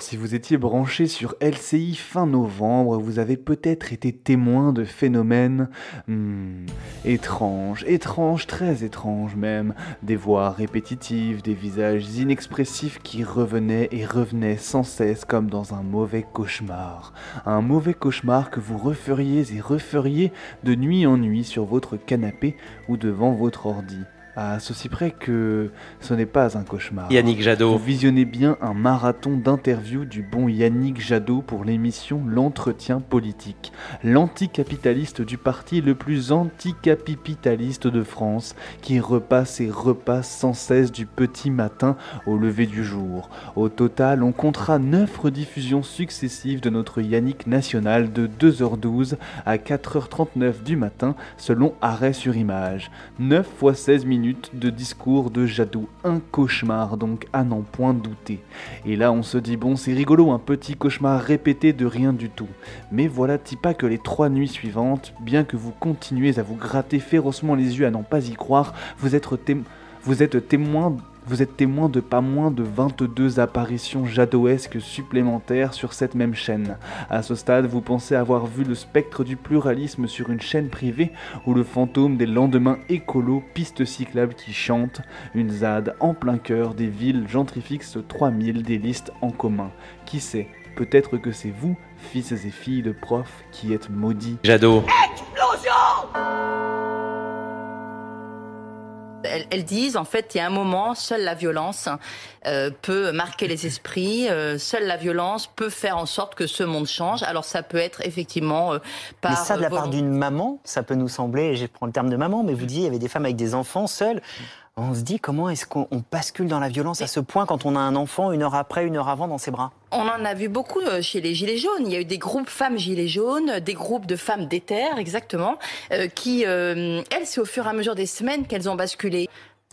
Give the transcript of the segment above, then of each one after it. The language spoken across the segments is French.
Si vous étiez branché sur LCI fin novembre, vous avez peut-être été témoin de phénomènes hmm, étranges, étranges, très étranges même, des voix répétitives, des visages inexpressifs qui revenaient et revenaient sans cesse comme dans un mauvais cauchemar. Un mauvais cauchemar que vous referiez et referiez de nuit en nuit sur votre canapé ou devant votre ordi à ceci près que ce n'est pas un cauchemar. Yannick Jadot. Vous visionnez bien un marathon d'interviews du bon Yannick Jadot pour l'émission L'entretien politique, l'anticapitaliste du parti le plus anticapitaliste de France, qui repasse et repasse sans cesse du petit matin au lever du jour. Au total, on comptera 9 rediffusions successives de notre Yannick national de 2h12 à 4h39 du matin selon arrêt sur image. 9 fois 16 minutes de discours de Jadot. Un cauchemar donc à n'en point douter. Et là on se dit bon c'est rigolo, un petit cauchemar répété de rien du tout. Mais voilà pas que les trois nuits suivantes, bien que vous continuez à vous gratter férocement les yeux à n'en pas y croire, vous êtes, vous êtes témoin vous êtes témoin de pas moins de 22 apparitions jadoesques supplémentaires sur cette même chaîne. À ce stade, vous pensez avoir vu le spectre du pluralisme sur une chaîne privée ou le fantôme des lendemains écolos, pistes cyclables qui chantent, une ZAD en plein cœur des villes gentrifix 3000 des listes en commun. Qui sait, peut-être que c'est vous, fils et filles de profs, qui êtes maudits. Jadot. Elles, disent, en fait, il y a un moment, seule la violence euh, peut marquer les esprits, euh, seule la violence peut faire en sorte que ce monde change. Alors ça peut être effectivement euh, par... Mais ça, de la part d'une maman, ça peut nous sembler, je prends le terme de maman, mais vous dites, il y avait des femmes avec des enfants seules. On se dit comment est-ce qu'on bascule dans la violence à ce point quand on a un enfant une heure après, une heure avant dans ses bras? On en a vu beaucoup euh, chez les Gilets jaunes. Il y a eu des groupes femmes Gilets jaunes, des groupes de femmes d'éther, exactement, euh, qui, euh, elles, c'est au fur et à mesure des semaines qu'elles ont basculé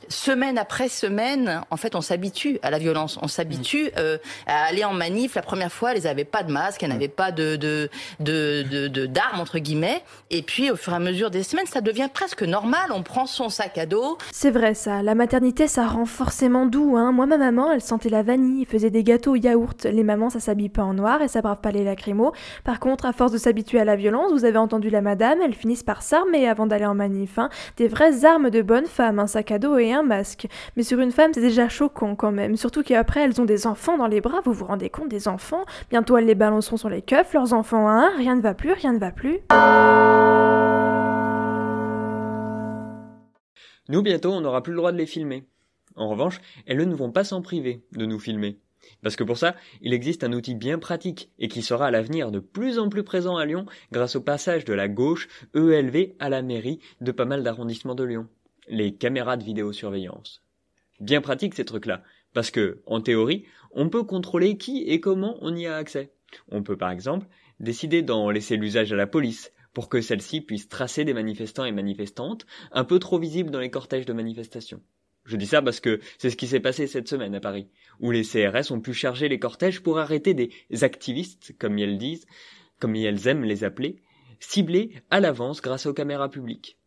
semaine après semaine, en fait, on s'habitue à la violence. On s'habitue euh, à aller en manif. La première fois, elles n'avaient pas de masque, elles n'avaient pas de de, de, de, d'armes, entre guillemets. Et puis, au fur et à mesure des semaines, ça devient presque normal. On prend son sac à dos. C'est vrai, ça. La maternité, ça rend forcément doux. Hein. Moi, ma maman, elle sentait la vanille, faisait des gâteaux au yaourt. Les mamans, ça s'habille pas en noir et ça brave pas les lacrymos. Par contre, à force de s'habituer à la violence, vous avez entendu la madame, elles finissent par s'armer avant d'aller en manif. Hein. Des vraies armes de bonne femme, un sac à dos et un masque. Mais sur une femme, c'est déjà choquant quand même. Surtout qu'après, elles ont des enfants dans les bras, vous vous rendez compte des enfants? Bientôt, elles les balanceront sur les keufs, leurs enfants un, rien ne va plus, rien ne va plus. Nous, bientôt, on n'aura plus le droit de les filmer. En revanche, elles ne vont pas s'en priver de nous filmer. Parce que pour ça, il existe un outil bien pratique et qui sera à l'avenir de plus en plus présent à Lyon grâce au passage de la gauche ELV à la mairie de pas mal d'arrondissements de Lyon les caméras de vidéosurveillance. Bien pratique ces trucs-là, parce que, en théorie, on peut contrôler qui et comment on y a accès. On peut par exemple décider d'en laisser l'usage à la police, pour que celle-ci puisse tracer des manifestants et manifestantes un peu trop visibles dans les cortèges de manifestations. Je dis ça parce que c'est ce qui s'est passé cette semaine à Paris, où les CRS ont pu charger les cortèges pour arrêter des activistes, comme elles disent, comme elles aiment les appeler, ciblés à l'avance grâce aux caméras publiques.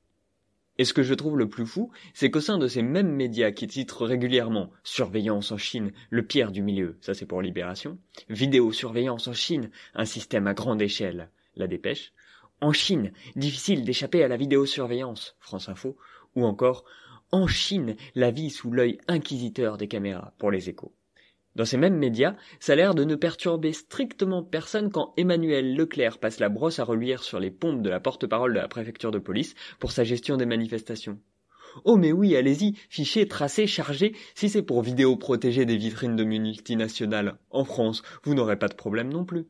Et ce que je trouve le plus fou, c'est qu'au sein de ces mêmes médias qui titrent régulièrement Surveillance en Chine, le pire du milieu, ça c'est pour Libération, Vidéosurveillance en Chine, un système à grande échelle, la dépêche, en Chine, difficile d'échapper à la vidéosurveillance, France Info, ou encore En Chine, la vie sous l'œil inquisiteur des caméras, pour les échos. Dans ces mêmes médias, ça a l'air de ne perturber strictement personne quand Emmanuel Leclerc passe la brosse à reluire sur les pompes de la porte-parole de la préfecture de police pour sa gestion des manifestations. Oh mais oui, allez-y, fichier, tracé, chargé, si c'est pour vidéo protéger des vitrines de multinationales. En France, vous n'aurez pas de problème non plus.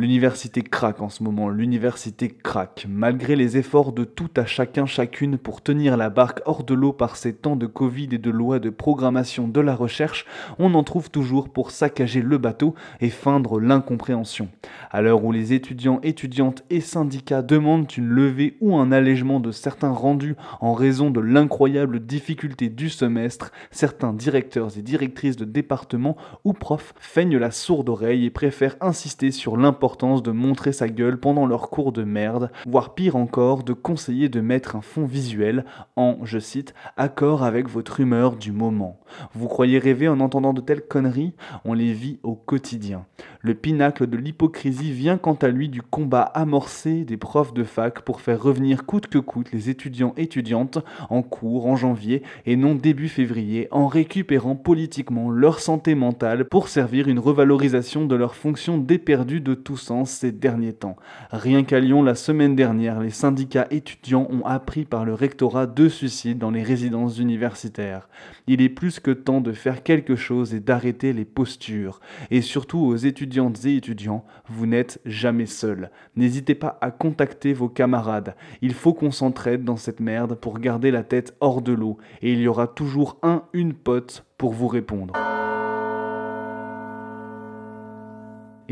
L'université craque en ce moment, l'université craque. Malgré les efforts de tout à chacun chacune pour tenir la barque hors de l'eau par ces temps de Covid et de lois de programmation de la recherche, on en trouve toujours pour saccager le bateau et feindre l'incompréhension. À l'heure où les étudiants, étudiantes et syndicats demandent une levée ou un allègement de certains rendus en raison de l'incroyable difficulté du semestre, certains directeurs et directrices de département ou profs feignent la sourde oreille et préfèrent insister sur l'importance de montrer sa gueule pendant leur cours de merde, voire pire encore, de conseiller de mettre un fond visuel en, je cite, accord avec votre humeur du moment. Vous croyez rêver en entendant de telles conneries? On les vit au quotidien. Le pinacle de l'hypocrisie vient quant à lui du combat amorcé des profs de fac pour faire revenir coûte que coûte les étudiants étudiantes en cours en janvier et non début février en récupérant politiquement leur santé mentale pour servir une revalorisation de leur fonction déperdue de tous sens ces derniers temps. Rien qu'à Lyon, la semaine dernière, les syndicats étudiants ont appris par le rectorat deux suicides dans les résidences universitaires. Il est plus que temps de faire quelque chose et d'arrêter les postures. Et surtout aux étudiantes et étudiants, vous n'êtes jamais seuls. N'hésitez pas à contacter vos camarades. Il faut qu'on s'entraide dans cette merde pour garder la tête hors de l'eau. Et il y aura toujours un, une pote pour vous répondre.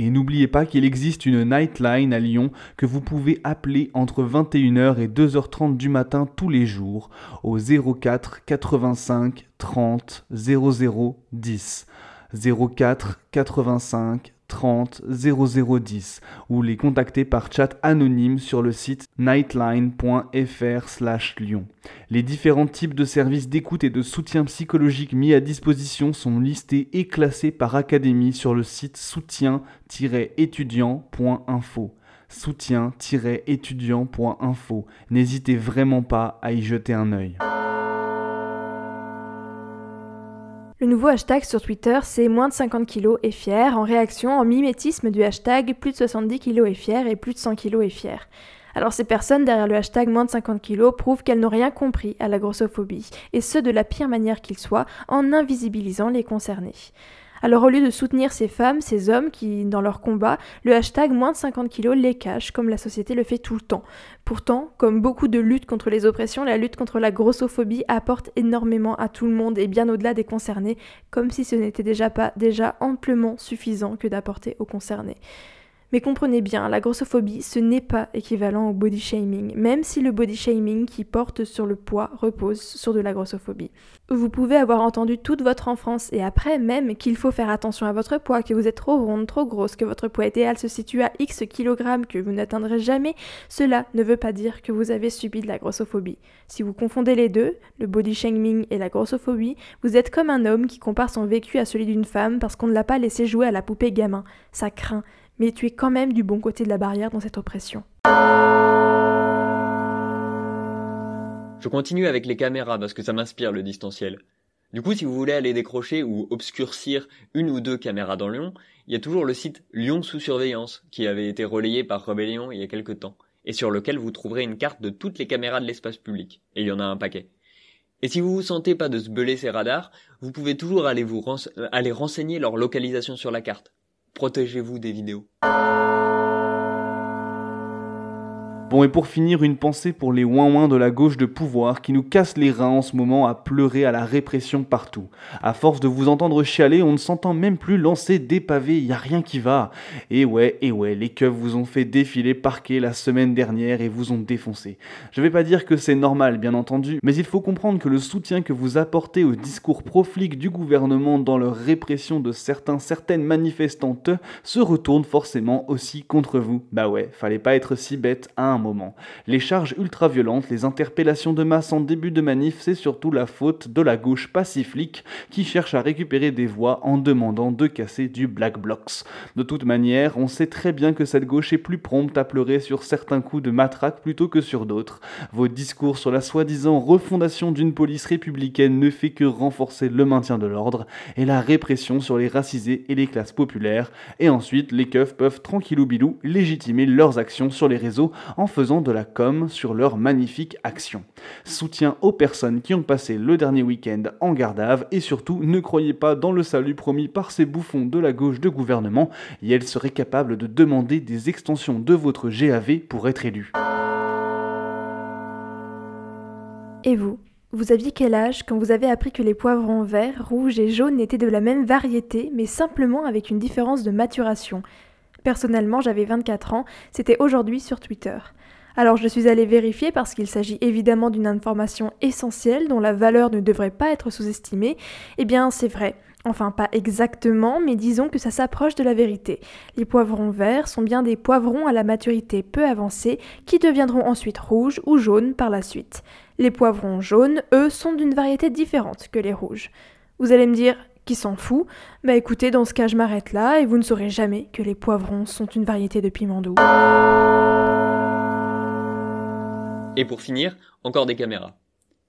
Et n'oubliez pas qu'il existe une Nightline à Lyon que vous pouvez appeler entre 21h et 2h30 du matin tous les jours au 04 85 30 00 10. 04 85 30 0010 ou les contacter par chat anonyme sur le site nightline.fr lyon. Les différents types de services d'écoute et de soutien psychologique mis à disposition sont listés et classés par académie sur le site soutien-étudiant.info soutien-étudiant.info. N'hésitez vraiment pas à y jeter un œil. Le nouveau hashtag sur Twitter, c'est moins de 50 kg et fier, en réaction en mimétisme du hashtag plus de 70 kg et fier et plus de 100 kg et fier. Alors ces personnes derrière le hashtag moins de 50 kg prouvent qu'elles n'ont rien compris à la grossophobie, et ce de la pire manière qu'il soit, en invisibilisant les concernés. Alors au lieu de soutenir ces femmes, ces hommes qui, dans leur combat, le hashtag moins de 50 kilos les cache comme la société le fait tout le temps. Pourtant, comme beaucoup de luttes contre les oppressions, la lutte contre la grossophobie apporte énormément à tout le monde et bien au-delà des concernés, comme si ce n'était déjà pas déjà amplement suffisant que d'apporter aux concernés. Mais comprenez bien, la grossophobie, ce n'est pas équivalent au body shaming, même si le body shaming qui porte sur le poids repose sur de la grossophobie. Vous pouvez avoir entendu toute votre enfance et après même qu'il faut faire attention à votre poids, que vous êtes trop ronde, trop grosse, que votre poids idéal se situe à X kilogrammes, que vous n'atteindrez jamais, cela ne veut pas dire que vous avez subi de la grossophobie. Si vous confondez les deux, le body shaming et la grossophobie, vous êtes comme un homme qui compare son vécu à celui d'une femme parce qu'on ne l'a pas laissé jouer à la poupée gamin. Ça craint mais tu es quand même du bon côté de la barrière dans cette oppression. Je continue avec les caméras parce que ça m'inspire le distanciel. Du coup, si vous voulez aller décrocher ou obscurcir une ou deux caméras dans Lyon, il y a toujours le site Lyon sous surveillance qui avait été relayé par Rebellion il y a quelques temps et sur lequel vous trouverez une carte de toutes les caméras de l'espace public. Et il y en a un paquet. Et si vous vous sentez pas de se beler ces radars, vous pouvez toujours aller vous aller renseigner leur localisation sur la carte. Protégez-vous des vidéos. Bon, et pour finir, une pensée pour les ouin-ouin de la gauche de pouvoir qui nous cassent les reins en ce moment à pleurer à la répression partout. À force de vous entendre chialer, on ne s'entend même plus lancer des pavés, y a rien qui va. Et ouais, et ouais, les keufs vous ont fait défiler parquet la semaine dernière et vous ont défoncé. Je vais pas dire que c'est normal, bien entendu, mais il faut comprendre que le soutien que vous apportez au discours proflique du gouvernement dans leur répression de certains, certaines manifestantes se retourne forcément aussi contre vous. Bah ouais, fallait pas être si bête à moment. Les charges ultra-violentes, les interpellations de masse en début de manif, c'est surtout la faute de la gauche pacifique qui cherche à récupérer des voix en demandant de casser du Black Blocs. De toute manière, on sait très bien que cette gauche est plus prompte à pleurer sur certains coups de matraque plutôt que sur d'autres. Vos discours sur la soi-disant refondation d'une police républicaine ne fait que renforcer le maintien de l'ordre et la répression sur les racisés et les classes populaires. Et ensuite, les keufs peuvent tranquillou bilou légitimer leurs actions sur les réseaux en faisant de la com sur leurs magnifiques actions. Soutien aux personnes qui ont passé le dernier week-end en Gardave et surtout ne croyez pas dans le salut promis par ces bouffons de la gauche de gouvernement et elles seraient capables de demander des extensions de votre GAV pour être élu. Et vous Vous aviez quel âge quand vous avez appris que les poivrons verts, rouges et jaunes étaient de la même variété, mais simplement avec une différence de maturation? Personnellement, j'avais 24 ans, c'était aujourd'hui sur Twitter. Alors je suis allée vérifier parce qu'il s'agit évidemment d'une information essentielle dont la valeur ne devrait pas être sous-estimée. Eh bien, c'est vrai. Enfin, pas exactement, mais disons que ça s'approche de la vérité. Les poivrons verts sont bien des poivrons à la maturité peu avancée qui deviendront ensuite rouges ou jaunes par la suite. Les poivrons jaunes, eux, sont d'une variété différente que les rouges. Vous allez me dire, qui s'en fout? Bah écoutez, dans ce cas, je m'arrête là et vous ne saurez jamais que les poivrons sont une variété de piment doux. Et pour finir, encore des caméras.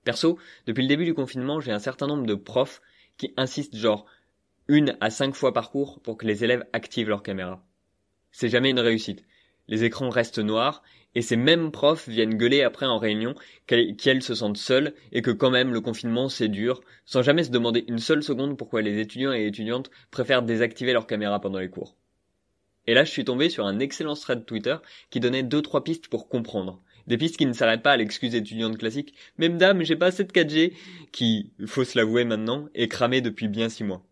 Perso, depuis le début du confinement, j'ai un certain nombre de profs qui insistent genre une à cinq fois par cours pour que les élèves activent leur caméra. C'est jamais une réussite. Les écrans restent noirs et ces mêmes profs viennent gueuler après en réunion qu'elles se sentent seules et que quand même le confinement c'est dur, sans jamais se demander une seule seconde pourquoi les étudiants et étudiantes préfèrent désactiver leur caméra pendant les cours. Et là je suis tombé sur un excellent thread Twitter qui donnait deux trois pistes pour comprendre. Des pistes qui ne s'arrêtent pas à l'excuse étudiante classique, même dame, j'ai pas assez de 4G, qui, faut se l'avouer maintenant, est cramé depuis bien six mois.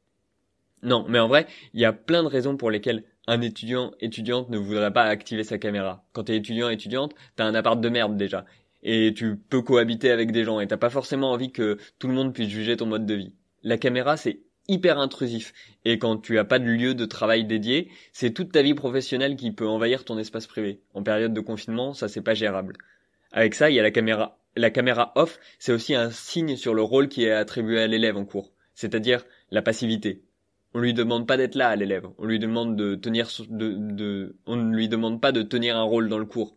Non, mais en vrai, il y a plein de raisons pour lesquelles un étudiant, étudiante ne voudrait pas activer sa caméra. Quand t'es étudiant, étudiante, t'as un appart de merde déjà. Et tu peux cohabiter avec des gens et t'as pas forcément envie que tout le monde puisse juger ton mode de vie. La caméra, c'est hyper intrusif. Et quand tu as pas de lieu de travail dédié, c'est toute ta vie professionnelle qui peut envahir ton espace privé. En période de confinement, ça c'est pas gérable. Avec ça, il y a la caméra. La caméra off, c'est aussi un signe sur le rôle qui est attribué à l'élève en cours. C'est-à-dire la passivité. On lui demande pas d'être là à l'élève. On lui demande de tenir, de, de, on ne lui demande pas de tenir un rôle dans le cours.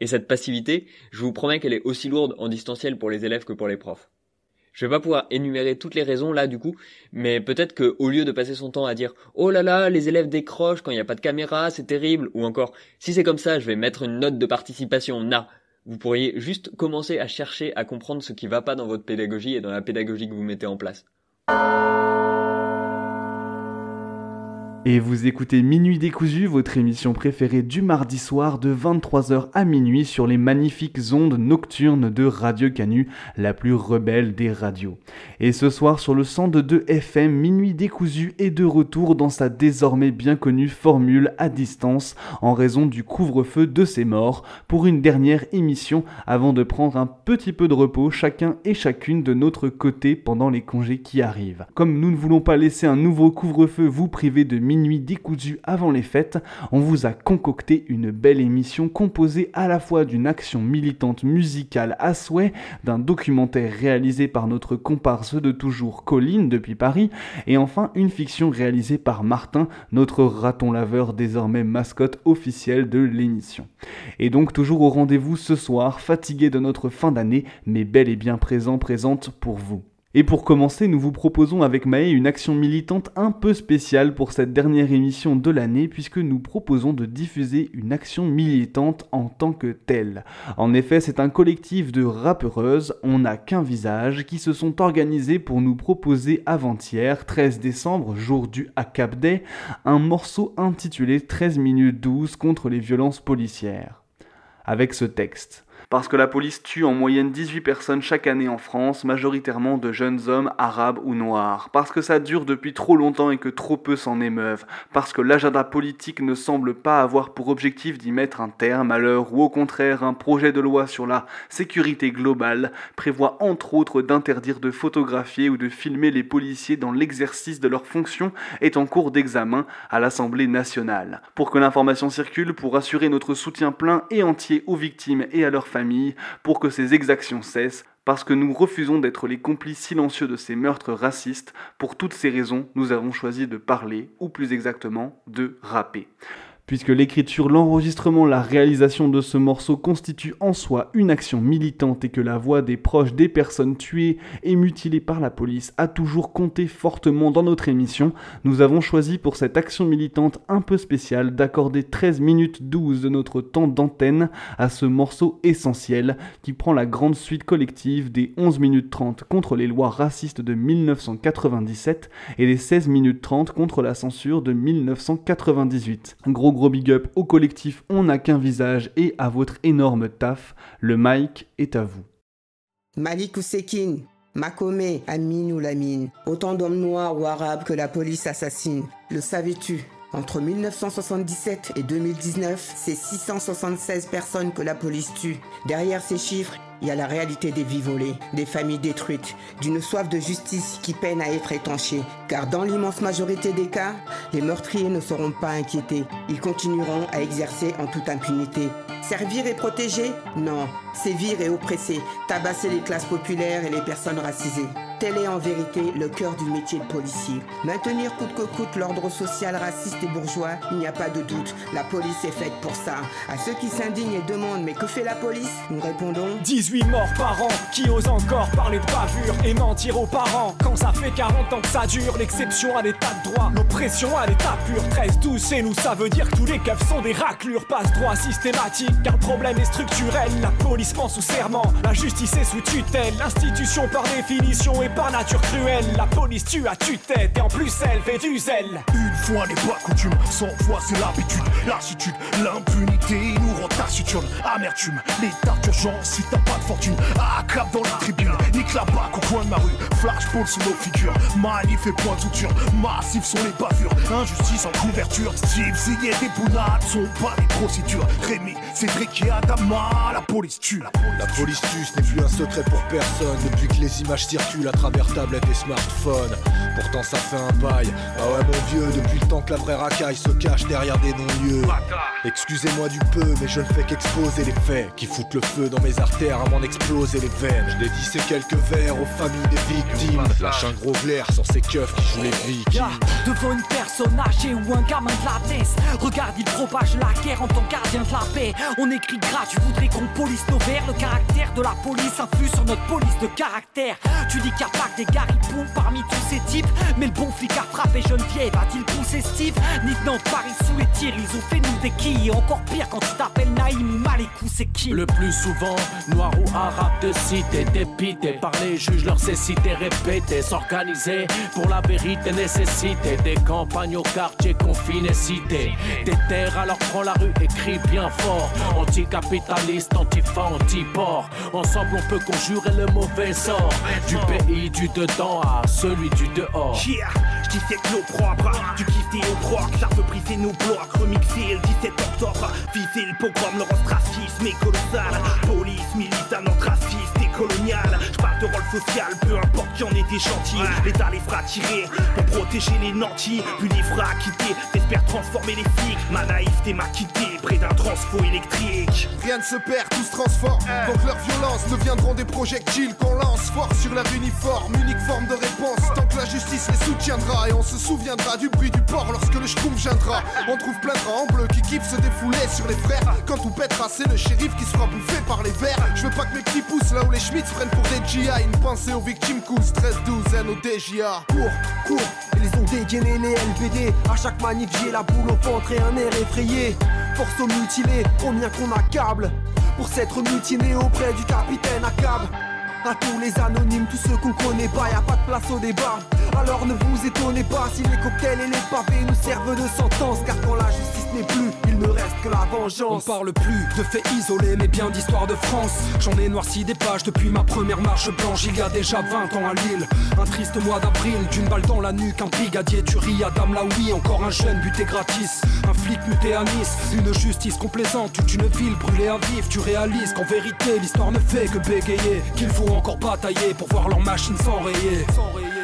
Et cette passivité, je vous promets qu'elle est aussi lourde en distanciel pour les élèves que pour les profs. Je vais pas pouvoir énumérer toutes les raisons là du coup, mais peut-être que au lieu de passer son temps à dire oh là là les élèves décrochent quand il n'y a pas de caméra, c'est terrible, ou encore si c'est comme ça je vais mettre une note de participation, na, vous pourriez juste commencer à chercher à comprendre ce qui va pas dans votre pédagogie et dans la pédagogie que vous mettez en place. Et vous écoutez Minuit décousu, votre émission préférée du mardi soir de 23h à minuit sur les magnifiques ondes nocturnes de Radio Canu, la plus rebelle des radios. Et ce soir sur le 102 FM, Minuit décousu est de retour dans sa désormais bien connue formule à distance en raison du couvre-feu de ses morts pour une dernière émission avant de prendre un petit peu de repos chacun et chacune de notre côté pendant les congés qui arrivent. Comme nous ne voulons pas laisser un nouveau couvre-feu vous priver de minuit nuit décousue avant les fêtes, on vous a concocté une belle émission composée à la fois d'une action militante musicale à souhait, d'un documentaire réalisé par notre comparse de toujours Colline depuis Paris, et enfin une fiction réalisée par Martin, notre raton laveur désormais mascotte officielle de l'émission. Et donc toujours au rendez-vous ce soir, fatigué de notre fin d'année, mais bel et bien présent, présente pour vous. Et pour commencer, nous vous proposons avec Maë une action militante un peu spéciale pour cette dernière émission de l'année puisque nous proposons de diffuser une action militante en tant que telle. En effet, c'est un collectif de rappeuses, on n'a qu'un visage, qui se sont organisés pour nous proposer avant-hier, 13 décembre, jour du ACAP Day, un morceau intitulé 13 minutes 12 contre les violences policières. Avec ce texte. Parce que la police tue en moyenne 18 personnes chaque année en France, majoritairement de jeunes hommes arabes ou noirs. Parce que ça dure depuis trop longtemps et que trop peu s'en émeuvent. Parce que l'agenda politique ne semble pas avoir pour objectif d'y mettre un terme à l'heure ou au contraire un projet de loi sur la sécurité globale prévoit entre autres d'interdire de photographier ou de filmer les policiers dans l'exercice de leurs fonctions est en cours d'examen à l'Assemblée nationale. Pour que l'information circule, pour assurer notre soutien plein et entier aux victimes et à leurs familles, pour que ces exactions cessent, parce que nous refusons d'être les complices silencieux de ces meurtres racistes. Pour toutes ces raisons, nous avons choisi de parler, ou plus exactement, de rapper puisque l'écriture, l'enregistrement, la réalisation de ce morceau constitue en soi une action militante et que la voix des proches des personnes tuées et mutilées par la police a toujours compté fortement dans notre émission, nous avons choisi pour cette action militante un peu spéciale d'accorder 13 minutes 12 de notre temps d'antenne à ce morceau essentiel qui prend la grande suite collective des 11 minutes 30 contre les lois racistes de 1997 et des 16 minutes 30 contre la censure de 1998. Gros big up au collectif On n'a qu'un visage et à votre énorme taf. Le mic est à vous. Malik Ousekine, Makome, Amin ou Lamine. Autant d'hommes noirs ou arabes que la police assassine. Le savais-tu? Entre 1977 et 2019, c'est 676 personnes que la police tue. Derrière ces chiffres, il y a la réalité des vies volées, des familles détruites, d'une soif de justice qui peine à être étanchée. Car dans l'immense majorité des cas, les meurtriers ne seront pas inquiétés. Ils continueront à exercer en toute impunité. Servir et protéger? Non. Sévir et oppresser. Tabasser les classes populaires et les personnes racisées. Tel est en vérité le cœur du métier de policier. Maintenir coûte que coûte l'ordre social raciste et bourgeois, il n'y a pas de doute. La police est faite pour ça. À ceux qui s'indignent et demandent mais que fait la police? Nous répondons 18 morts par an, qui osent encore parler de bavure et mentir aux parents. Quand ça fait 40 ans que ça dure, l'exception à l'état de droit, l'oppression à l'état pur. 13, 12, c'est nous, ça veut dire que tous les keufs sont des raclures. Passe droit systématique, car le problème est structurel. La police pense sous serment, la justice est sous tutelle. L'institution par définition est par nature cruelle. La police tue à tue-tête et en plus elle fait du zèle. Une fois n'est pas coutume, cent fois c'est l'habitude. Lassitude, l'impunité nous rend taciturne. Amertume, l'état d'urgence si t'as pas de fortune. Cap dans la tribune, nique la bac au coin de ma rue. Flashball sous nos figures, manif et point de suture. Massifs sont les bavures, injustice en couverture. Steve, Ziggy des bounades sont pas des procédures. Rémi, Cédric et Adama, la police tue. La police tue, ce n'est plus un secret pour personne. Depuis que les images circulent travers tablette et smartphone. Pourtant ça fait un bail. Ah ouais mon vieux, depuis le temps que la vraie racaille se cache derrière des non-lieux. Excusez-moi du peu, mais je ne fais qu'exposer les faits qui foutent le feu dans mes artères à m'en exploser les veines. Je dédie quelques vers aux familles des victimes. Lâche un gros glaire sur ces keufs qui jouent les vikings. devant une personne âgée ou un gamin de la tête, regarde, il propage la guerre en tant que gardien de la paix. On écrit gras, tu voudrais qu'on police nos vers. Le caractère de la police influe sur notre police de caractère. Tu dis qu'il n'y a pas des parmi tous ces types. Mais le bon flic a frappé Geneviève, a-t-il poussé Steve? Nick de Paris sous les tirs, ils ont fait nous des quilles. Encore pire quand tu t'appelles Naïm ou Malikou, c'est qui? Le plus souvent, noir ou arabe de cité, dépité par les juges, leur cécité répétée, s'organiser pour la vérité nécessité. Des campagnes au quartier confiné, cité. Des terres, alors prends la rue et crie bien fort. Anticapitaliste, antifa, anti-port. Ensemble, on peut conjurer le mauvais sort. Du pays du dedans à celui du dehors. Yeah, je c'est nos propres, du kiff et au proc, ça veut briser nos blocs, remixer le 17 octobre, viser le pogrom, le racisme est colossal, police, militant, raciste et colonial, je de rôle social, peu importe qui en est des chantiers, l'État les fera tirer pour protéger les nantis, puis les fera quitter, t'espères transformer les flics, ma naïveté m'a quitté près d'un transfo électrique. Rien ne se perd, tout se transforme, donc leur violence deviendront des projectiles qu'on lance fort sur leur uniforme, unique forme de réponse, tant que la justice les soutiendra et on se souviendra du bruit du port lorsque le schkoum viendra. On trouve plein de rangs bleus qui kiffent se défouler sur les frères. Quand tout pètera, c'est le shérif qui sera bouffé par les verres. Je veux pas que mes petits poussent là où les Schmitz prennent pour des GI. Une pensée aux victimes cool, stress 12 au DJA. Cours, cours, ils ont dégainé les LBD. À chaque manif, j'ai la boule au ventre et un air effrayé. Force aux mutilés, combien qu'on accable pour s'être mutiné auprès du capitaine à cab. À tous les anonymes, tous ceux qu'on connaît pas, y a pas de place au débat. Alors ne vous étonnez pas si les cocktails et les pavés nous servent de sentence. Car quand la justice n'est plus, que la vengeance. On parle plus de faits isolés, mais bien d'histoire de France. J'en ai noirci des pages depuis ma première marche blanche, il y a déjà 20 ans à Lille. Un triste mois d'avril, d'une balle dans la nuque, un brigadier tuerie à Dame oui, encore un jeune buté gratis. Un flic muté à Nice, une justice complaisante, toute une ville brûlée à vif. Tu réalises qu'en vérité, l'histoire ne fait que bégayer. Qu'il faut encore batailler pour voir leurs machines s'enrayer.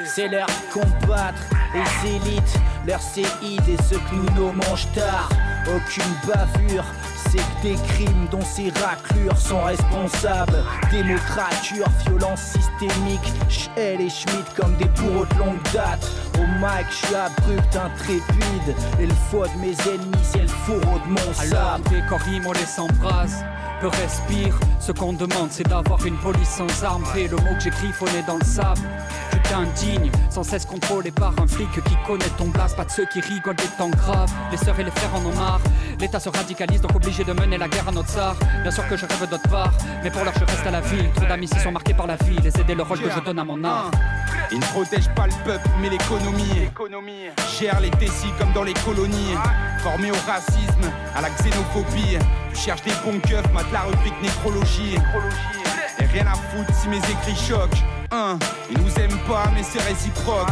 C'est l'heure de combattre les élites, leurs séides et ceux que nous nommons tard. Aucune bavure, c'est que des crimes dont ces raclures sont responsables. Démocrature, violence systémique, Schell et Schmidt comme des bourreaux de longue date. Au mic, je suis abrupt, intrépide. Et le foie de mes ennemis, c'est le fourreau de mon Alors, sable. corps les. Peu respire, ce qu'on demande c'est d'avoir une police sans armes. Et le mot que j'ai griffonné dans le sable. Tu t'indignes, sans cesse contrôlé par un flic qui connaît ton blast. Pas de ceux qui rigolent des temps graves, les sœurs et les frères en ont marre. L'État se radicalise donc obligé de mener la guerre à notre tsar Bien sûr que je rêve d'autre part, mais pour l'heure je reste à la ville. Trop d'amis sont marqués par la vie, les aider le rôle que je donne à mon art. Il ne protège pas le peuple, mais l'économie. Gère les décis comme dans les colonies. Formé au racisme, à la xénophobie. Tu cherches des bons keufs, mate la rubrique nécrologie. Et rien à foutre si mes écrits choquent. Ils nous aiment pas, mais c'est réciproque.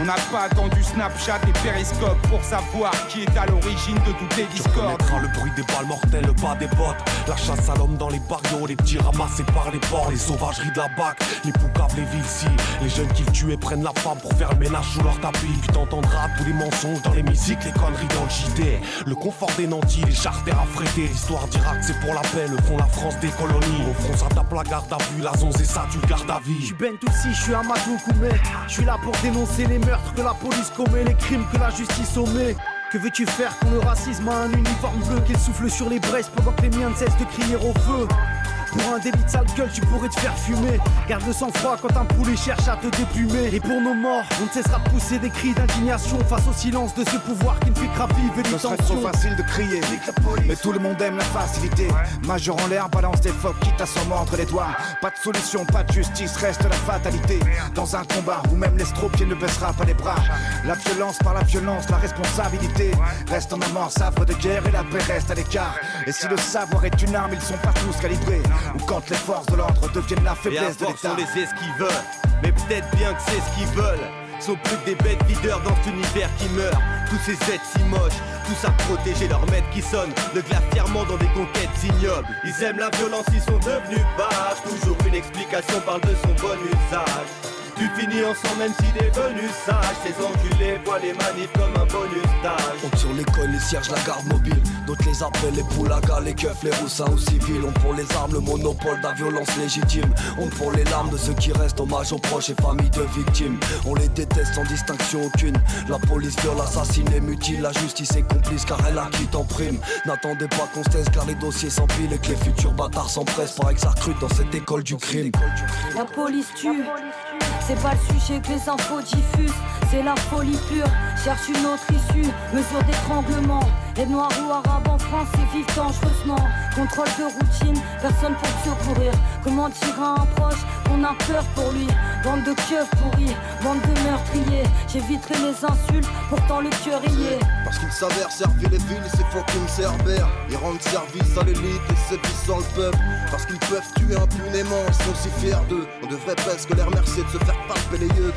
On n'a pas attendu Snapchat et Periscope pour savoir qui est à l'origine de toutes les discordes. le bruit des balles mortelles, le pas des bottes. La chasse à l'homme dans les barrios, les petits ramassés par les ports, les sauvageries de la BAC, les poucaves, les villes Les jeunes qu'ils tuent prennent la femme pour faire le ménage sous leur tapis. Puis t'entendras tous les mensonges dans les musiques, les conneries dans le JD. Le confort des nantis, les charters affrétés. L'histoire d'Irak, c'est pour la paix, le fond la France des colonies. Au front, ça tape la garde à vue, la zonze et ça, tu le gardes à vie. Toussi, je suis Amadou Koumé. Je suis là pour dénoncer les meurtres que la police commet, les crimes que la justice omet. Que veux-tu faire quand le racisme a un uniforme bleu Qu'il souffle sur les braises pendant que les miens ne cessent de crier au feu? Pour un délit de sale gueule, tu pourrais te faire fumer. Garde le sang-froid quand un poulet cherche à te déplumer. Et pour nos morts, on ne cessera de pousser des cris d'indignation face au silence de ce pouvoir qui ne fait que les tensions. trop facile de crier, mais tout le monde aime la facilité. Majeur en l'air, balance des phoques, quitte à s'en mordre les doigts. Pas de solution, pas de justice, reste la fatalité. Dans un combat où même l'estropié ne baissera pas les bras. La violence par la violence, la responsabilité reste en amont, savre de guerre et la paix reste à l'écart. Et si le savoir est une arme, ils sont pas tous calibrés. Ou quand les forces de l'ordre deviennent la Et à faiblesse de l'État. les esquive Mais peut-être bien que c'est ce qu'ils veulent. Sont plus que des bêtes videurs dans cet univers qui meurt. Tous ces êtres si moches Tous à protéger leur maître qui sonne. Le glace fièrement dans des conquêtes ignobles. Ils aiment la violence, ils sont devenus barges Toujours une explication parle de son bon usage tu finis ensemble même si devenu sage Ces enculés voient les manifs comme un bonus d'âge On sur l'école, les cierges, la garde mobile. D'autres les appellent les poulagas, les keufs, les roussins aux civils. On pour les armes, le monopole de la violence légitime. On pour les larmes de ceux qui restent, hommage aux proches et familles de victimes. On les déteste sans distinction aucune. La police viole, assassine et mutile. La justice est complice car elle acquitte en prime. N'attendez pas qu'on se taise car les dossiers s'empilent et que les futurs bâtards s'empressent. Paraît que ça recrute dans cette école du crime. La police tue. C'est pas le sujet que les infos diffusent, c'est la folie pure. Cherche une autre issue, mesure d'étranglement. Les noirs ou arabes en France, ils vivent dangereusement. Contrôle de routine, personne pour secourir. Comment dire à un proche qu'on a peur pour lui? Bande de keufs pourris, bande de meurtriers. J'éviterai les insultes, pourtant le cœur y est. Parce qu'ils s'avèrent servir les villes, c'est fucking cerbères. Ils rendent service à l'élite et sévissent le peuple. Parce qu'ils peuvent tuer impunément, ils sont si fiers d'eux. On devrait presque les remercier de se faire palper les yeux.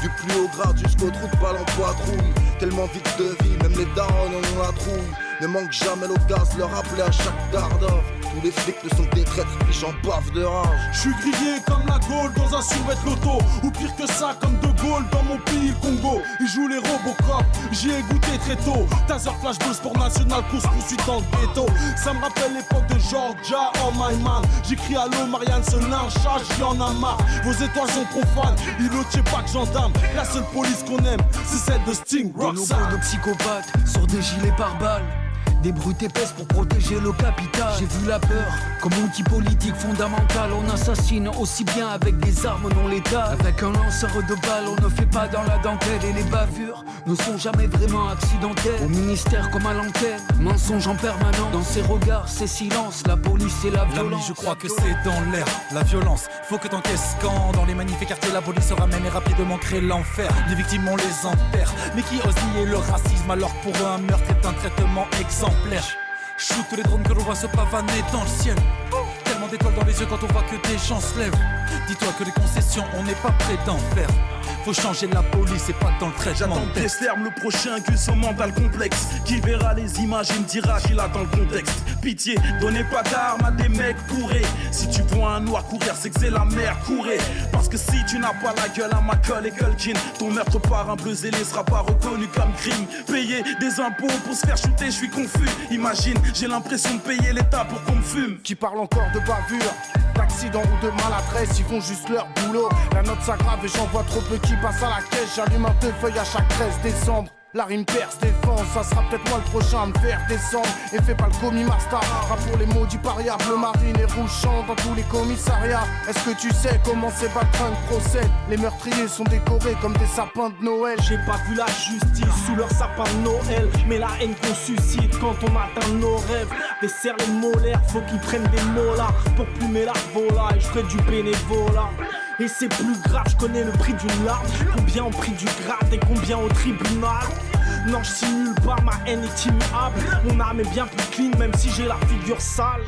Du plus haut grade jusqu'au trou de balle en. Tellement vite de vie, même les darons en ont la trouille. Ne manque jamais l'occasion de leur rappeler à chaque quart d'heure. Tous les flics ne sont que des traîtres, puis j'en bave de rage. Je suis grillé comme la Gaule dans un survêt loto Ou pire que ça comme De Gaulle dans mon pays le Congo. Ils jouent les Robocop, j'y ai goûté très tôt. Taser flash bleu sport national, course poursuite dans le ghetto. Ça me rappelle l'époque de Georgia, oh my man. J'écris allô Marianne, ce lynchage, j'en a marre. Vos étoiles sont profanes, îlotier pas que gendarme La seule police qu'on aime, c'est celle de Sting Des logos de psychopathes sur des gilets par balles. Des brutes épaisses pour protéger le capital. J'ai vu la peur comme outil politique fondamental. On assassine aussi bien avec des armes non létales. Avec un lanceur de balles, on ne fait pas dans la dentelle. Et les bavures ne sont jamais vraiment accidentelles. Au ministère comme à l'antenne, mensonge en permanence. Dans ses regards, ses silences, la police et la violence. je crois que c'est dans l'air, la violence. Faut que t'encaisses quand dans les magnifiques quartiers la police se ramène et rapidement crée l'enfer. Les victimes on les enterre, mais qui ose nier le racisme? Alors pour eux un meurtre est un traitement exemplaire. Shoot les drones que l'on voit se pavaner dans le ciel. Tellement d'étoiles dans les yeux quand on voit que des gens se lèvent. Dis-toi que les concessions, on n'est pas prêt d'en faire. Faut changer la police et pas dans le traitement. J'attends Desterme, le prochain que son mental complexe. Qui verra les images et me dira qu'il a dans le contexte. Pitié, donnez pas d'armes à des mecs courés. Si tu vois un noir courir, c'est que c'est la mer courée. Parce que si tu n'as pas la gueule à Macaulay et Culkin, ton meurtre par un bleu zélé sera pas reconnu comme crime. Payer des impôts pour se faire shooter, je suis confus. Imagine, j'ai l'impression de payer l'État pour qu'on me fume. Qui parle encore de bavure d'accident ou de maladresse, ils font juste leur boulot. La note s'aggrave et j'en vois trop qui passent à la caisse. J'allume un deux feuilles à chaque 13 décembre. La rime perce, défense, ça sera peut-être moi le prochain à me faire descendre. Et fais pas le commis master, rap pour les maudits paria. Bleu marine et rouge dans tous les commissariats. Est-ce que tu sais comment ces baltringues procèdent? Les meurtriers sont décorés comme des sapins de Noël. J'ai pas vu la justice sous leur sapin de Noël. Mais la haine qu'on suscite quand on atteint nos rêves. Desserre les molaires, faut qu'ils prennent des mots là. Pour plumer la volaille, je ferai du bénévolat. Et c'est plus grave, je connais le prix d'une larme. Combien au prix du grade et combien au tribunal non, je simule pas, ma haine est immuable. Mon âme est bien plus clean, même si j'ai la figure sale.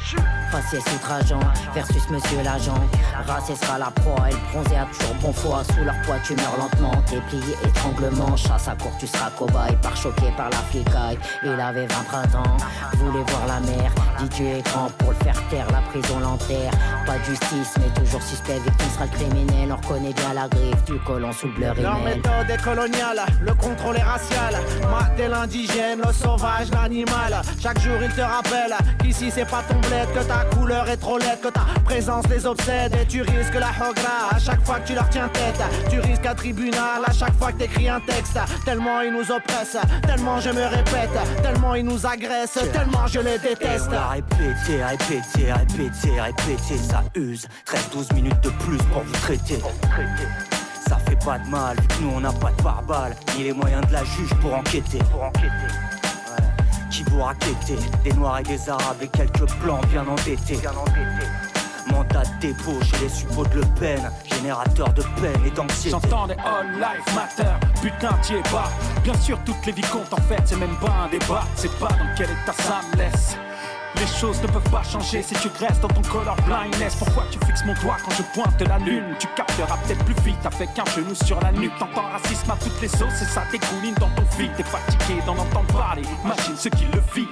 Faciès outrageant versus monsieur l'agent. Racé sera la proie, et le bronzé a toujours bon foie. Sous leur poids, tu meurs lentement. Déplié, étranglement. Chasse à court, tu seras cobaye. Par choqué par la flicaille. Il avait 20 printemps, voulait voir la mer. Dit Dieu est grand pour le faire taire. La prison l'enterre. Pas de justice, mais toujours suspect. Victime sera le criminel. On reconnaît bien la griffe du colon sous le bleu Leur méthode est coloniale, le contrôle est racial. Mater l'indigène, le sauvage, l'animal. Chaque jour il te rappelle qu'ici c'est pas ton bled, que ta couleur est trop laide, que ta présence les obsède et tu risques la hogra à chaque fois que tu leur tiens tête. Tu risques un tribunal à chaque fois que t'écris un texte. Tellement ils nous oppressent, tellement je me répète, tellement ils nous agressent, tellement je les déteste. On l'a répété, répété, répété, répété, ça use. 13-12 minutes de plus pour vous traiter. Ça fait pas de mal, nous on n'a pas de pare-balles, ni les moyens de la juge pour enquêter. Pour enquêter. Qui vous raqueter Des noirs et des arabes et quelques blancs bien endettés. Bien endettés. Mandat de dépôt chez les suppôts de Le Pen, générateur de peine et d'anxiété. J'entends des all life matter, putain t'y es pas. Bien sûr, toutes les vies comptent en fait, c'est même pas un débat. C'est pas dans quel état ça me laisse. Les choses ne peuvent pas changer si tu restes dans ton color blindness. Pourquoi tu fixes mon doigt quand je pointe la lune? Tu capteras peut-être plus vite avec un genou sur la nuque. T'entends racisme à toutes les sauces et ça dégouline dans ton fil. T'es fatigué d'en entendre parler, imagine ceux qui le vivent.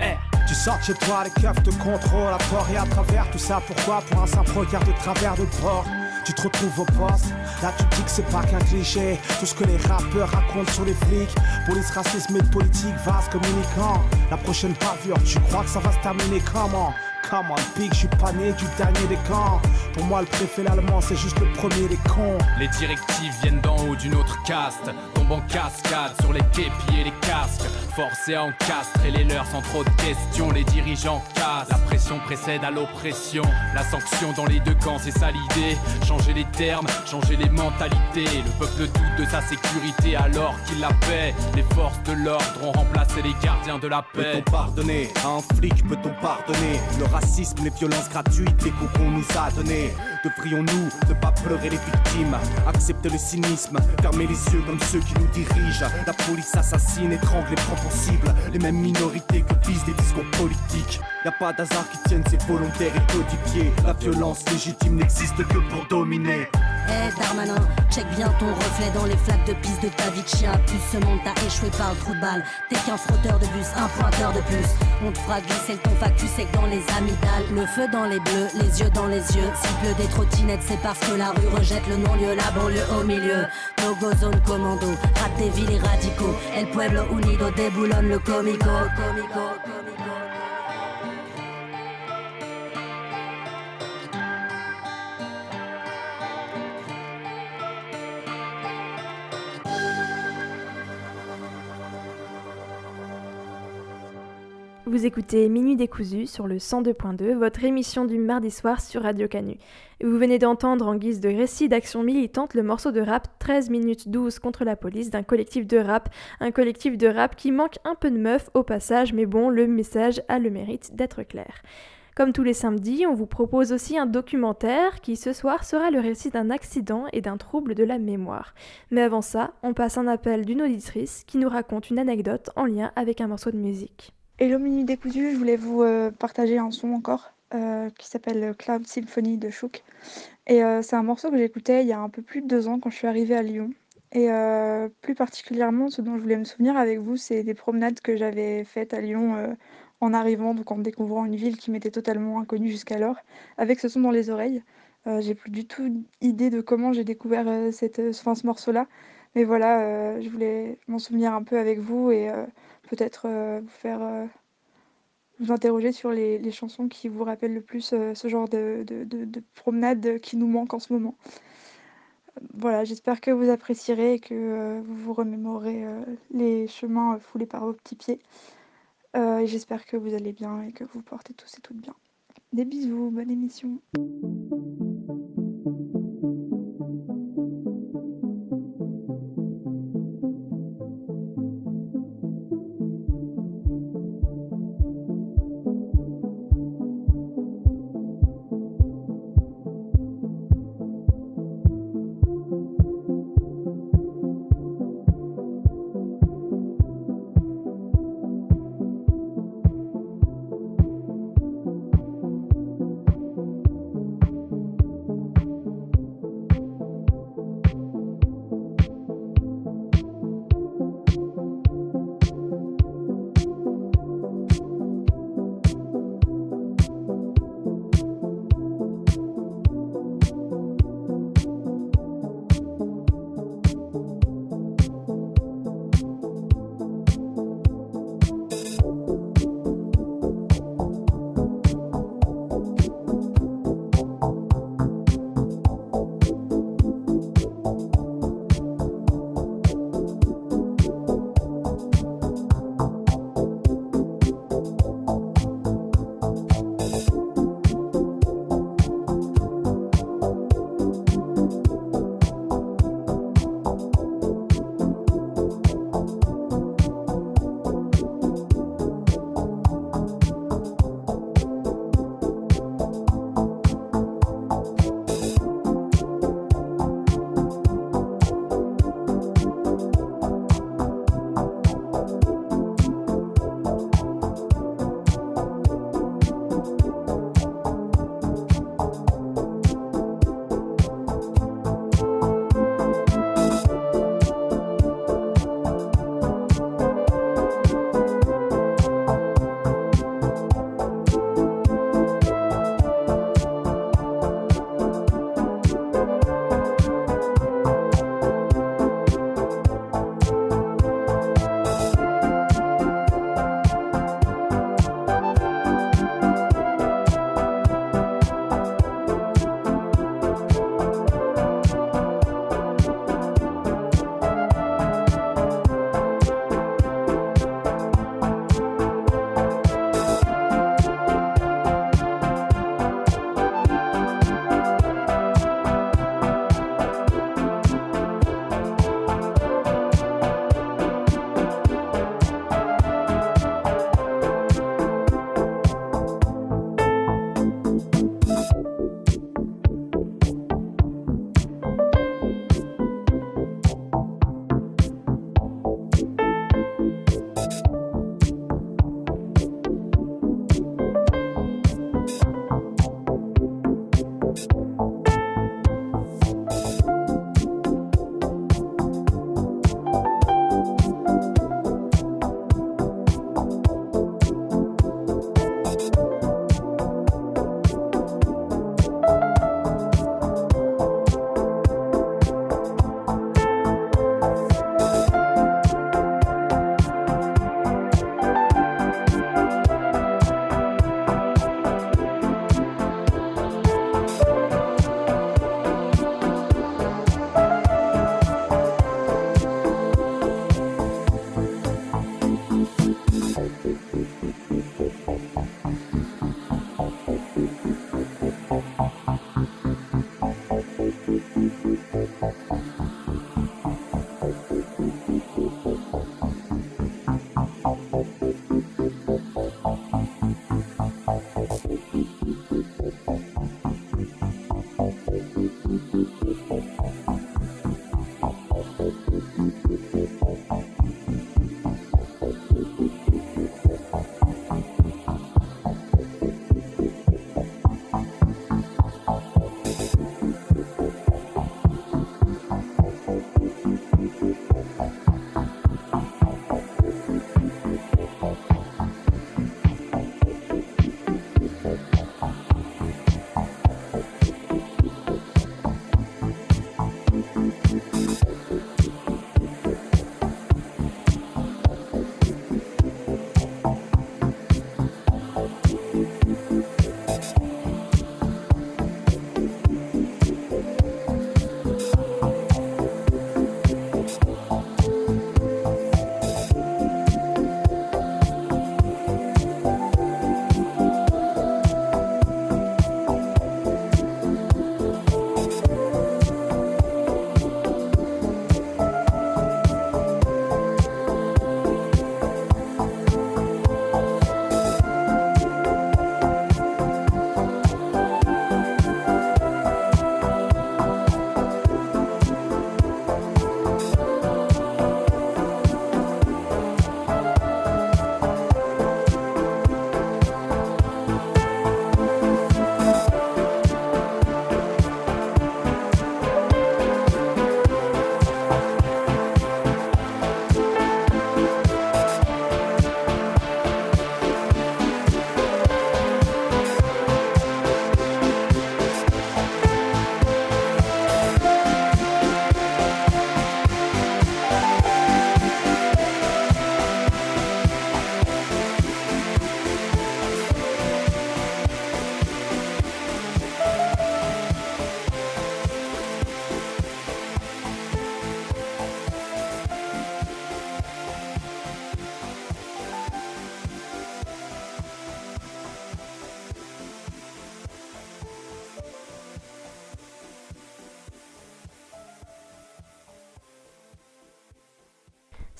Eh. Tu sors de chez toi, les keufs te contrôlent à tort et à travers tout ça. Pourquoi? Pour un simple regard de travers de port. Tu te retrouves au poste, là tu dis que c'est pas qu'un cliché. Tout ce que les rappeurs racontent sur les flics, police, racisme et politique, vaste communicant. La prochaine bavure, tu crois que ça va se terminer comment? Come on, big, je suis pas né du dernier des camps. Pour moi, le préfet l'allemand, c'est juste le premier des cons. Les directives viennent d'en haut d'une autre caste, tombent en cascade sur les képis et les casques. Forcés à encastrer les leurs sans trop de questions, les dirigeants cassent. La pression précède à l'oppression, la sanction dans les deux camps, c'est ça l'idée. Changer les termes, changer les mentalités. Le peuple doute de sa sécurité alors qu'il la paix. Les forces de l'ordre ont remplacé les gardiens de la paix. Peut-on pardonner? À un flic Peut-on pardonner? Le racisme, les violences gratuites, les coups qu'on nous a donnés Devrions-nous ne pas pleurer les victimes. Accepter le cynisme, fermer les yeux comme ceux qui nous dirigent. La police assassine, étrangle et prend pour cible Les mêmes minorités que visent des discours politiques. Y a pas d'hasard qui tienne, c'est volontaire et codifié. La violence légitime n'existe que pour dominer Eh Darmanin, check bien ton reflet dans les flaques de piste de ta vie de chien. Plus ce monde t'a échoué par le trou de balle. T'es qu'un frotteur de bus, un pointeur de plus. On te fera glisser le ton factus sec dans les amygdales. Le feu dans les bleus, les yeux dans les yeux. S'il pleut des trottinettes, c'est parce que la rue rejette le non-lieu, la banlieue au milieu. No go zone commando, rate des villes et radicaux. El pueblo unido déboulonne le comico. comico, comico. Vous écoutez Minuit décousu sur le 102.2, votre émission du mardi soir sur Radio Canu. Vous venez d'entendre en guise de récit d'action militante le morceau de rap 13 minutes 12 contre la police d'un collectif de rap, un collectif de rap qui manque un peu de meuf au passage, mais bon, le message a le mérite d'être clair. Comme tous les samedis, on vous propose aussi un documentaire qui ce soir sera le récit d'un accident et d'un trouble de la mémoire. Mais avant ça, on passe un appel d'une auditrice qui nous raconte une anecdote en lien avec un morceau de musique. Hello Minuit Décousu, je voulais vous euh, partager un son encore euh, qui s'appelle Cloud Symphony de Chouk. Et euh, c'est un morceau que j'écoutais il y a un peu plus de deux ans quand je suis arrivée à Lyon. Et plus particulièrement, ce dont je voulais me souvenir avec vous, c'est des promenades que j'avais faites à Lyon en arrivant, donc en découvrant une ville qui m'était totalement inconnue jusqu'alors, avec ce son dans les oreilles. j'ai plus du tout idée de comment j'ai découvert cette, ce morceau-là. Mais voilà, je voulais m'en souvenir un peu avec vous et peut-être euh, vous faire euh, vous interroger sur les, chansons qui vous rappellent le plus euh, ce genre de, promenade qui nous manque en ce moment. Voilà, j'espère que vous apprécierez et que vous vous remémorez les chemins foulés par vos petits pieds. j'espère que vous allez bien et que vous portez tous et toutes bien. Des bisous, bonne émission.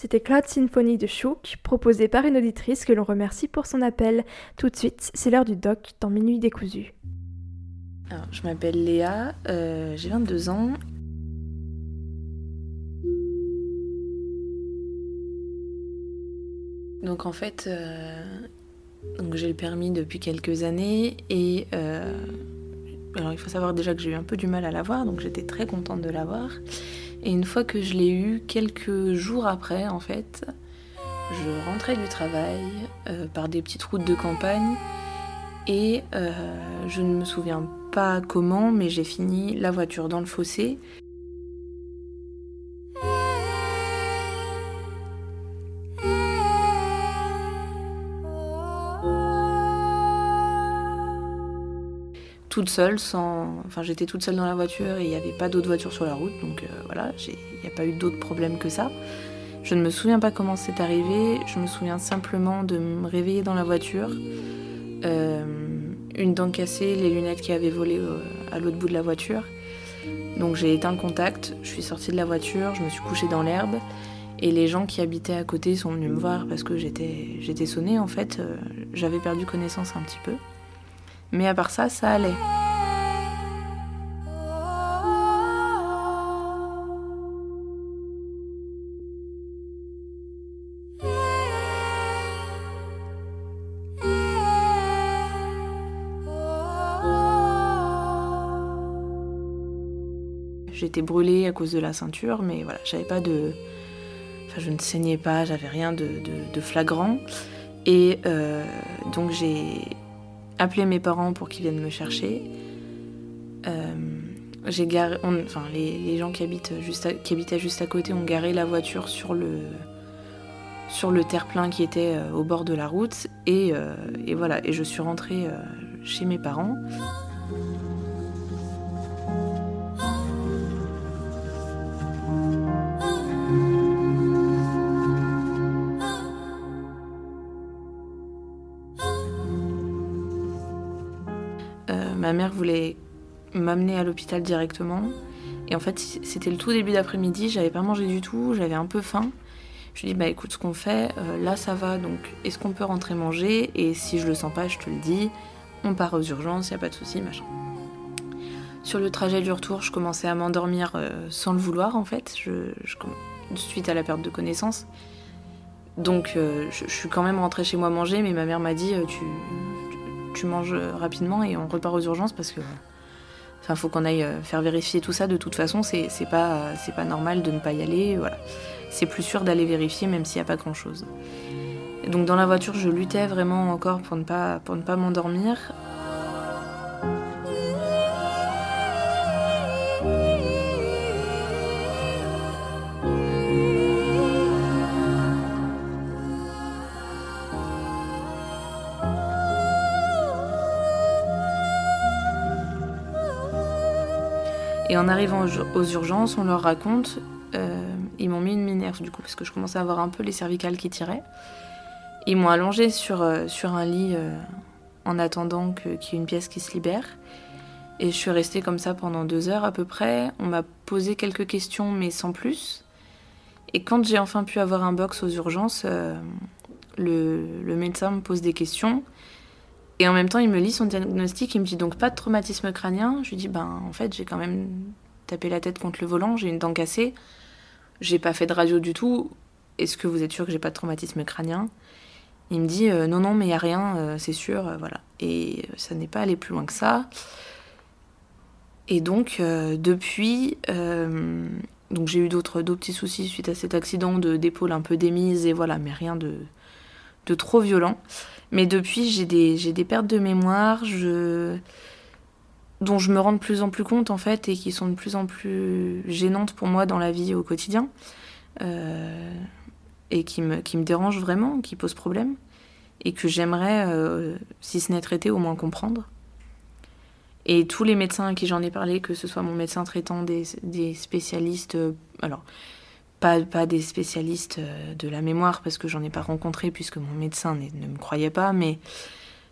C'était Cloud Symphony de Chouk, proposé par une auditrice que l'on remercie pour son appel. Tout de suite, c'est l'heure du doc dans Minuit décousu. Alors, je m'appelle Léa, euh, j'ai 22 ans. Donc en fait, euh, j'ai le permis depuis quelques années et euh, alors il faut savoir déjà que j'ai eu un peu du mal à l'avoir, donc j'étais très contente de l'avoir. Et une fois que je l'ai eu, quelques jours après, en fait, je rentrais du travail euh, par des petites routes de campagne et euh, je ne me souviens pas comment, mais j'ai fini la voiture dans le fossé. Toute seule, sans. Enfin, j'étais toute seule dans la voiture et il n'y avait pas d'autres voitures sur la route, donc euh, voilà, il n'y a pas eu d'autres problèmes que ça. Je ne me souviens pas comment c'est arrivé, je me souviens simplement de me réveiller dans la voiture, euh, une dent cassée, les lunettes qui avaient volé euh, à l'autre bout de la voiture. Donc j'ai éteint le contact, je suis sortie de la voiture, je me suis couchée dans l'herbe et les gens qui habitaient à côté sont venus me voir parce que j'étais sonnée en fait, j'avais perdu connaissance un petit peu. Mais à part ça, ça allait. J'étais brûlée à cause de la ceinture, mais voilà, j'avais pas de. Enfin, je ne saignais pas, j'avais rien de, flagrant. Et euh, donc j'ai appelé mes parents pour qu'ils viennent me chercher. Euh, j'ai garé, enfin, les, gens qui, habitaient juste à côté ont garé la voiture sur le, sur le terre-plein qui était euh, au bord de la route. Et, euh, et voilà, et je suis rentrée chez mes parents. Ma mère voulait m'amener à l'hôpital directement. Et en fait, c'était le tout début d'après-midi, j'avais pas mangé du tout, j'avais un peu faim. Je lui dis bah écoute ce qu'on fait, euh, là ça va, donc est-ce qu'on peut rentrer manger? Et si je le sens pas, je te le dis, on part aux urgences, y a pas de souci, machin. Sur le trajet du retour, je commençais à m'endormir euh, sans le vouloir en fait, je, suite à la perte de connaissance. Donc euh, je, suis quand même rentrée chez moi manger, mais ma mère m'a dit tu, tu, manges rapidement et on repart aux urgences parce que Enfin, faut qu'on aille faire vérifier tout ça. De toute façon, c'est pas, c'est pas normal de ne pas y aller. Voilà c'est plus sûr d'aller vérifier même s'il n'y a pas grand-chose. Donc dans la voiture, je luttais vraiment encore pour ne pas, pour ne pas m'endormir. Et en arrivant aux urgences, on leur raconte euh, ils m'ont mis une minerve du coup, parce que je commençais à avoir un peu les cervicales qui tiraient. Ils m'ont allongé sur, euh, sur un lit euh, en attendant qu'il y ait une pièce qui se libère. Et je suis restée comme ça pendant deux heures à peu près. On m'a posé quelques questions, mais sans plus. Et quand j'ai enfin pu avoir un box aux urgences, le, le, médecin me pose des questions. Et en même temps, il me lit son diagnostic. Il me dit donc pas de traumatisme crânien. Je lui dis ben en fait, j'ai quand même tapé la tête contre le volant, j'ai une dent cassée. J'ai pas fait de radio du tout. Est-ce que vous êtes sûr que j'ai pas de traumatisme crânien? Il me dit euh, non, non, mais il y a rien, euh, c'est sûr, euh, voilà. Et ça n'est pas allé plus loin que ça. Et donc, depuis, donc j'ai eu d'autres petits soucis suite à cet accident de d'épaule un peu démise et voilà, mais rien de, de trop violent. Mais depuis, j'ai des, des pertes de mémoire, dont je me rends de plus en plus compte en fait et qui sont de plus en plus gênantes pour moi dans la vie au quotidien euh, et qui me, qui me dérangent vraiment, qui posent problème et que j'aimerais, euh, si ce n'est traité, au moins comprendre. Et tous les médecins à qui j'en ai parlé, que ce soit mon médecin traitant, des, des spécialistes, euh, alors pas, des spécialistes de la mémoire parce que j'en ai pas rencontré puisque mon médecin ne me croyait pas, mais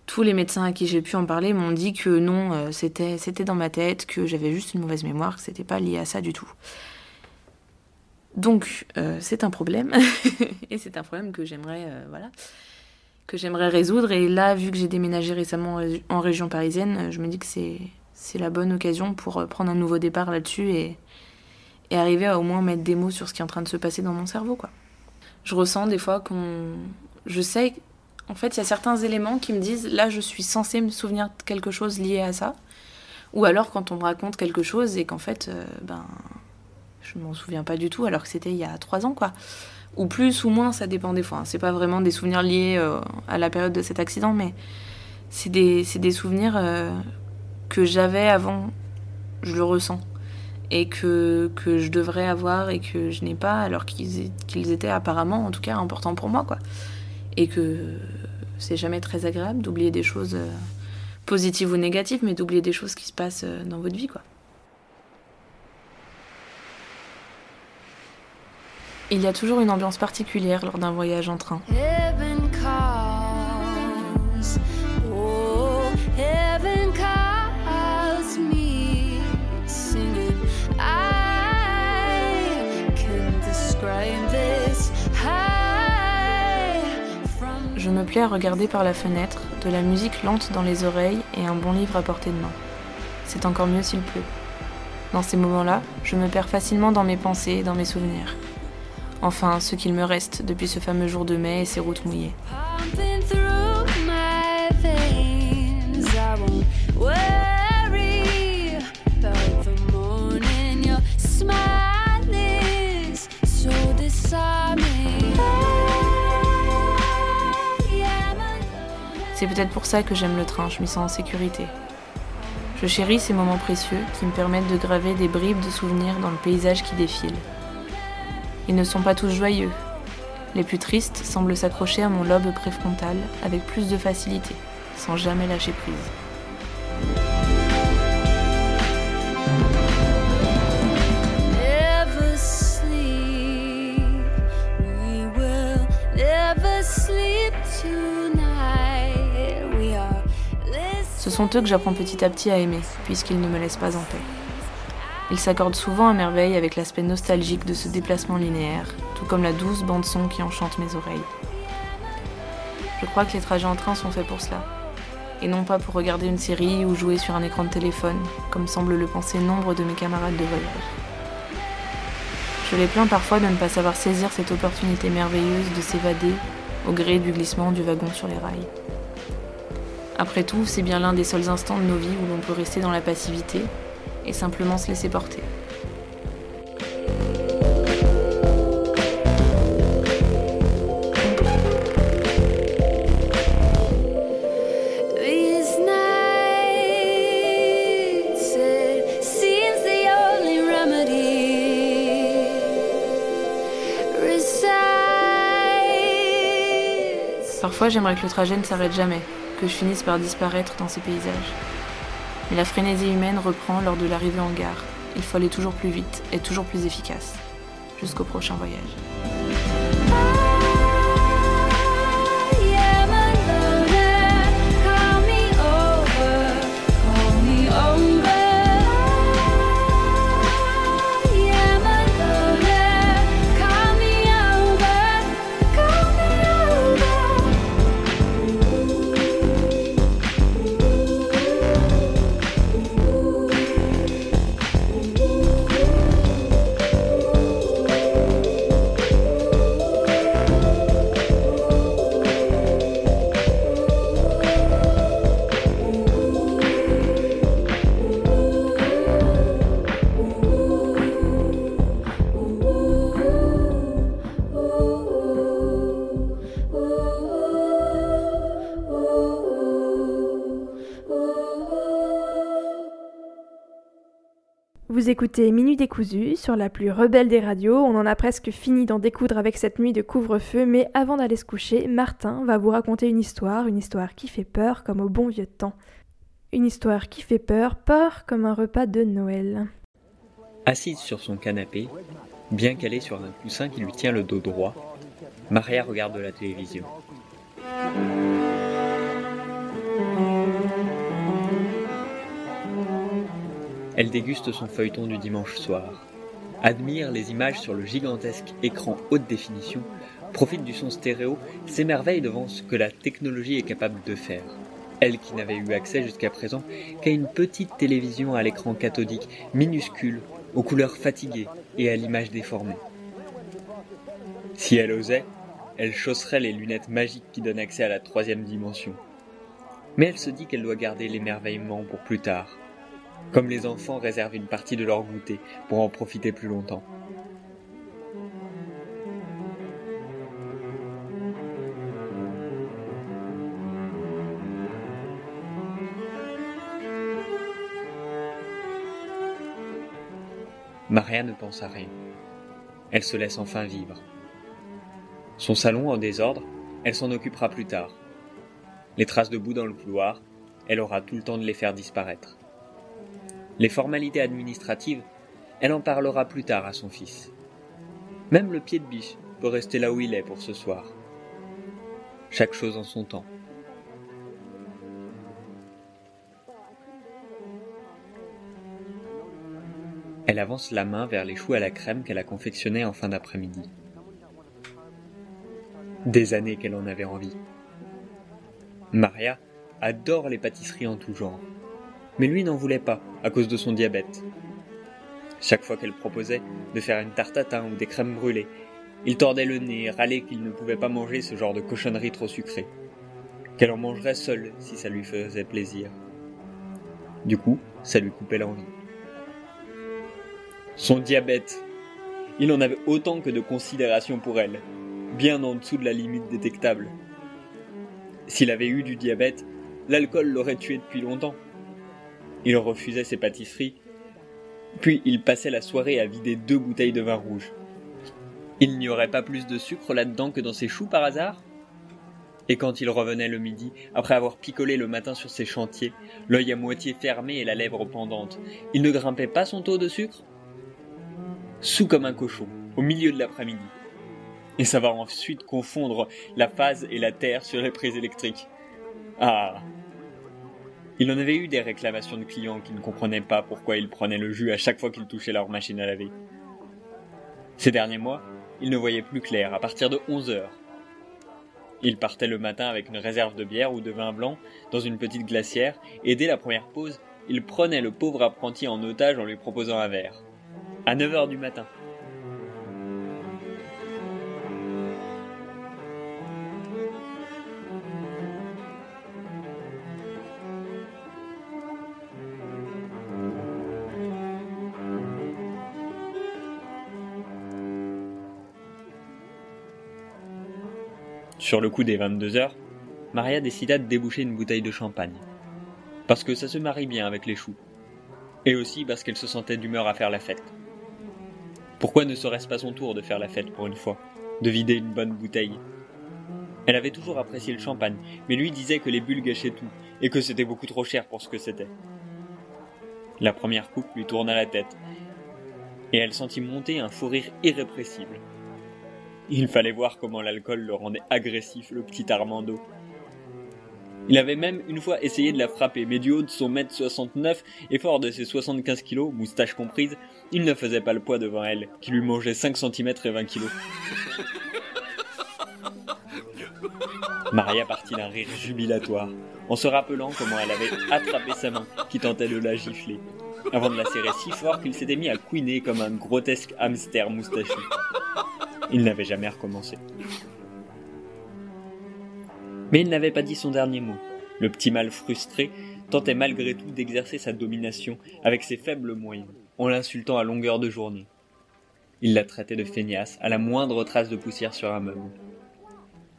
tous les médecins à qui j'ai pu en parler m'ont dit que non, euh, c'était, dans ma tête, que j'avais juste une mauvaise mémoire, que c'était pas lié à ça du tout. Donc euh, c'est un problème et c'est un problème que j'aimerais euh, voilà résoudre et là vu que j'ai déménagé récemment en région parisienne, je me dis que c'est c'est la bonne occasion pour prendre un nouveau départ là-dessus et, et arriver à au moins mettre des mots sur ce qui est en train de se passer dans mon cerveau quoi. Je ressens des fois qu'on je sais en fait, il y a certains éléments qui me disent là, je suis censée me souvenir de quelque chose lié à ça. Ou alors quand on me raconte quelque chose et qu'en fait, euh, ben, je m'en souviens pas du tout, alors que c'était il y a trois ans, quoi. Ou plus ou moins, ça dépend des fois. Hein. C'est pas vraiment des souvenirs liés euh, à la période de cet accident, mais c'est des, des, souvenirs euh, que j'avais avant, je le ressens. Et que, que je devrais avoir et que je n'ai pas, alors qu'ils étaient apparemment, en tout cas, importants pour moi, quoi et que c'est jamais très agréable d'oublier des choses euh, positives ou négatives, mais d'oublier des choses qui se passent euh, dans votre vie, quoi. Il y a toujours une ambiance particulière lors d'un voyage en train. Me plais à regarder par la fenêtre, de la musique lente dans les oreilles et un bon livre à portée de main. C'est encore mieux s'il pleut. Dans ces moments-là, je me perds facilement dans mes pensées et dans mes souvenirs. Enfin, ce qu'il me reste depuis ce fameux jour de mai et ces routes mouillées. C'est peut-être pour ça que j'aime le train, je m'y sens en sécurité. Je chéris ces moments précieux qui me permettent de graver des bribes de souvenirs dans le paysage qui défile. Ils ne sont pas tous joyeux. Les plus tristes semblent s'accrocher à mon lobe préfrontal avec plus de facilité, sans jamais lâcher prise. Ce sont eux que j'apprends petit à petit à aimer, puisqu'ils ne me laissent pas en paix. Il s'accorde souvent à merveille avec l'aspect nostalgique de ce déplacement linéaire, tout comme la douce bande-son qui enchante mes oreilles. Je crois que les trajets en train sont faits pour cela, et non pas pour regarder une série ou jouer sur un écran de téléphone, comme semblent le penser nombre de mes camarades de voyage. Je les plains parfois de ne pas savoir saisir cette opportunité merveilleuse de s'évader au gré du glissement du wagon sur les rails. Après tout, c'est bien l'un des seuls instants de nos vies où l'on peut rester dans la passivité et simplement se laisser porter. Parfois, j'aimerais que le trajet ne s'arrête jamais, que je finisse par disparaître dans ces paysages. Mais la frénésie humaine reprend lors de l'arrivée en gare. Il faut aller toujours plus vite et toujours plus efficace. Jusqu'au prochain voyage. Vous écoutez Minuit décousu sur la plus rebelle des radios. On en a presque fini d'en découdre avec cette nuit de couvre-feu, mais avant d'aller se coucher, Martin va vous raconter une histoire, une histoire qui fait peur comme au bon vieux temps. Une histoire qui fait peur, peur comme un repas de Noël. Assise sur son canapé, bien calée sur un coussin qui lui tient le dos droit, Maria regarde la télévision. Elle déguste son feuilleton du dimanche soir, admire les images sur le gigantesque écran haute définition, profite du son stéréo, s'émerveille devant ce que la technologie est capable de faire. Elle qui n'avait eu accès jusqu'à présent qu'à une petite télévision à l'écran cathodique minuscule, aux couleurs fatiguées et à l'image déformée. Si elle osait, elle chausserait les lunettes magiques qui donnent accès à la troisième dimension. Mais elle se dit qu'elle doit garder l'émerveillement pour plus tard, comme les enfants réservent une partie de leur goûter pour en profiter plus longtemps. Maria ne pense à rien. Elle se laisse enfin vivre. Son salon en désordre, elle s'en occupera plus tard. Les traces de boue dans le couloir, elle aura tout le temps de les faire disparaître. Les formalités administratives, elle en parlera plus tard à son fils. Même le pied de biche peut rester là où il est pour ce soir. Chaque chose en son temps. Elle avance la main vers les choux à la crème qu'elle a confectionnés en fin d'après-midi. Des années qu'elle en avait envie. Maria adore les pâtisseries en tout genre mais lui n'en voulait pas à cause de son diabète. Chaque fois qu'elle proposait de faire une tarte ou des crèmes brûlées, il tordait le nez et râlait qu'il ne pouvait pas manger ce genre de cochonnerie trop sucrée, qu'elle en mangerait seule si ça lui faisait plaisir. Du coup, ça lui coupait l'envie. Son diabète, il en avait autant que de considération pour elle, bien en dessous de la limite détectable. S'il avait eu du diabète, l'alcool l'aurait tué depuis longtemps. Il refusait ses pâtisseries, puis il passait la soirée à vider deux bouteilles de vin rouge. Il n'y aurait pas plus de sucre là-dedans que dans ses choux par hasard? Et quand il revenait le midi, après avoir picolé le matin sur ses chantiers, l'œil à moitié fermé et la lèvre pendante, il ne grimpait pas son taux de sucre? Sous comme un cochon, au milieu de l'après-midi. Et ça va ensuite confondre la phase et la terre sur les prises électriques. Ah Il en avait eu des réclamations de clients qui ne comprenaient pas pourquoi il prenait le jus à chaque fois qu'il touchait leur machine à laver. Ces derniers mois, il ne voyait plus clair à partir de 11 heures. Il partait le matin avec une réserve de bière ou de vin blanc dans une petite glacière et dès la première pause, il prenait le pauvre apprenti en otage en lui proposant un verre. À 9 heures du matin. Sur le coup des 22 heures, Maria décida de déboucher une bouteille de champagne. Parce que ça se marie bien avec les choux. Et aussi parce qu'elle se sentait d'humeur à faire la fête. Pourquoi ne serait-ce pas son tour de faire la fête pour une fois De vider une bonne bouteille? Elle avait toujours apprécié le champagne, mais lui disait que les bulles gâchaient tout, et que c'était beaucoup trop cher pour ce que c'était. La première coupe lui tourna la tête, et elle sentit monter un fou rire irrépressible. Il fallait voir comment l'alcool le rendait agressif, le petit Armando. Il avait même une fois essayé de la frapper, mais du haut de son mètre 69 et fort de ses 75 kilos, moustache comprise, il ne faisait pas le poids devant elle, qui lui mangeait 5 cm et 20 kilos. Maria partit d'un rire jubilatoire, en se rappelant comment elle avait attrapé sa main, qui tentait de la gifler, avant de la serrer si fort qu'il s'était mis à couiner comme un grotesque hamster moustachu. Il n'avait jamais recommencé. Mais il n'avait pas dit son dernier mot. Le petit mâle frustré tentait malgré tout d'exercer sa domination avec ses faibles moyens, en l'insultant à longueur de journée. Il la traitait de feignasse à la moindre trace de poussière sur un meuble.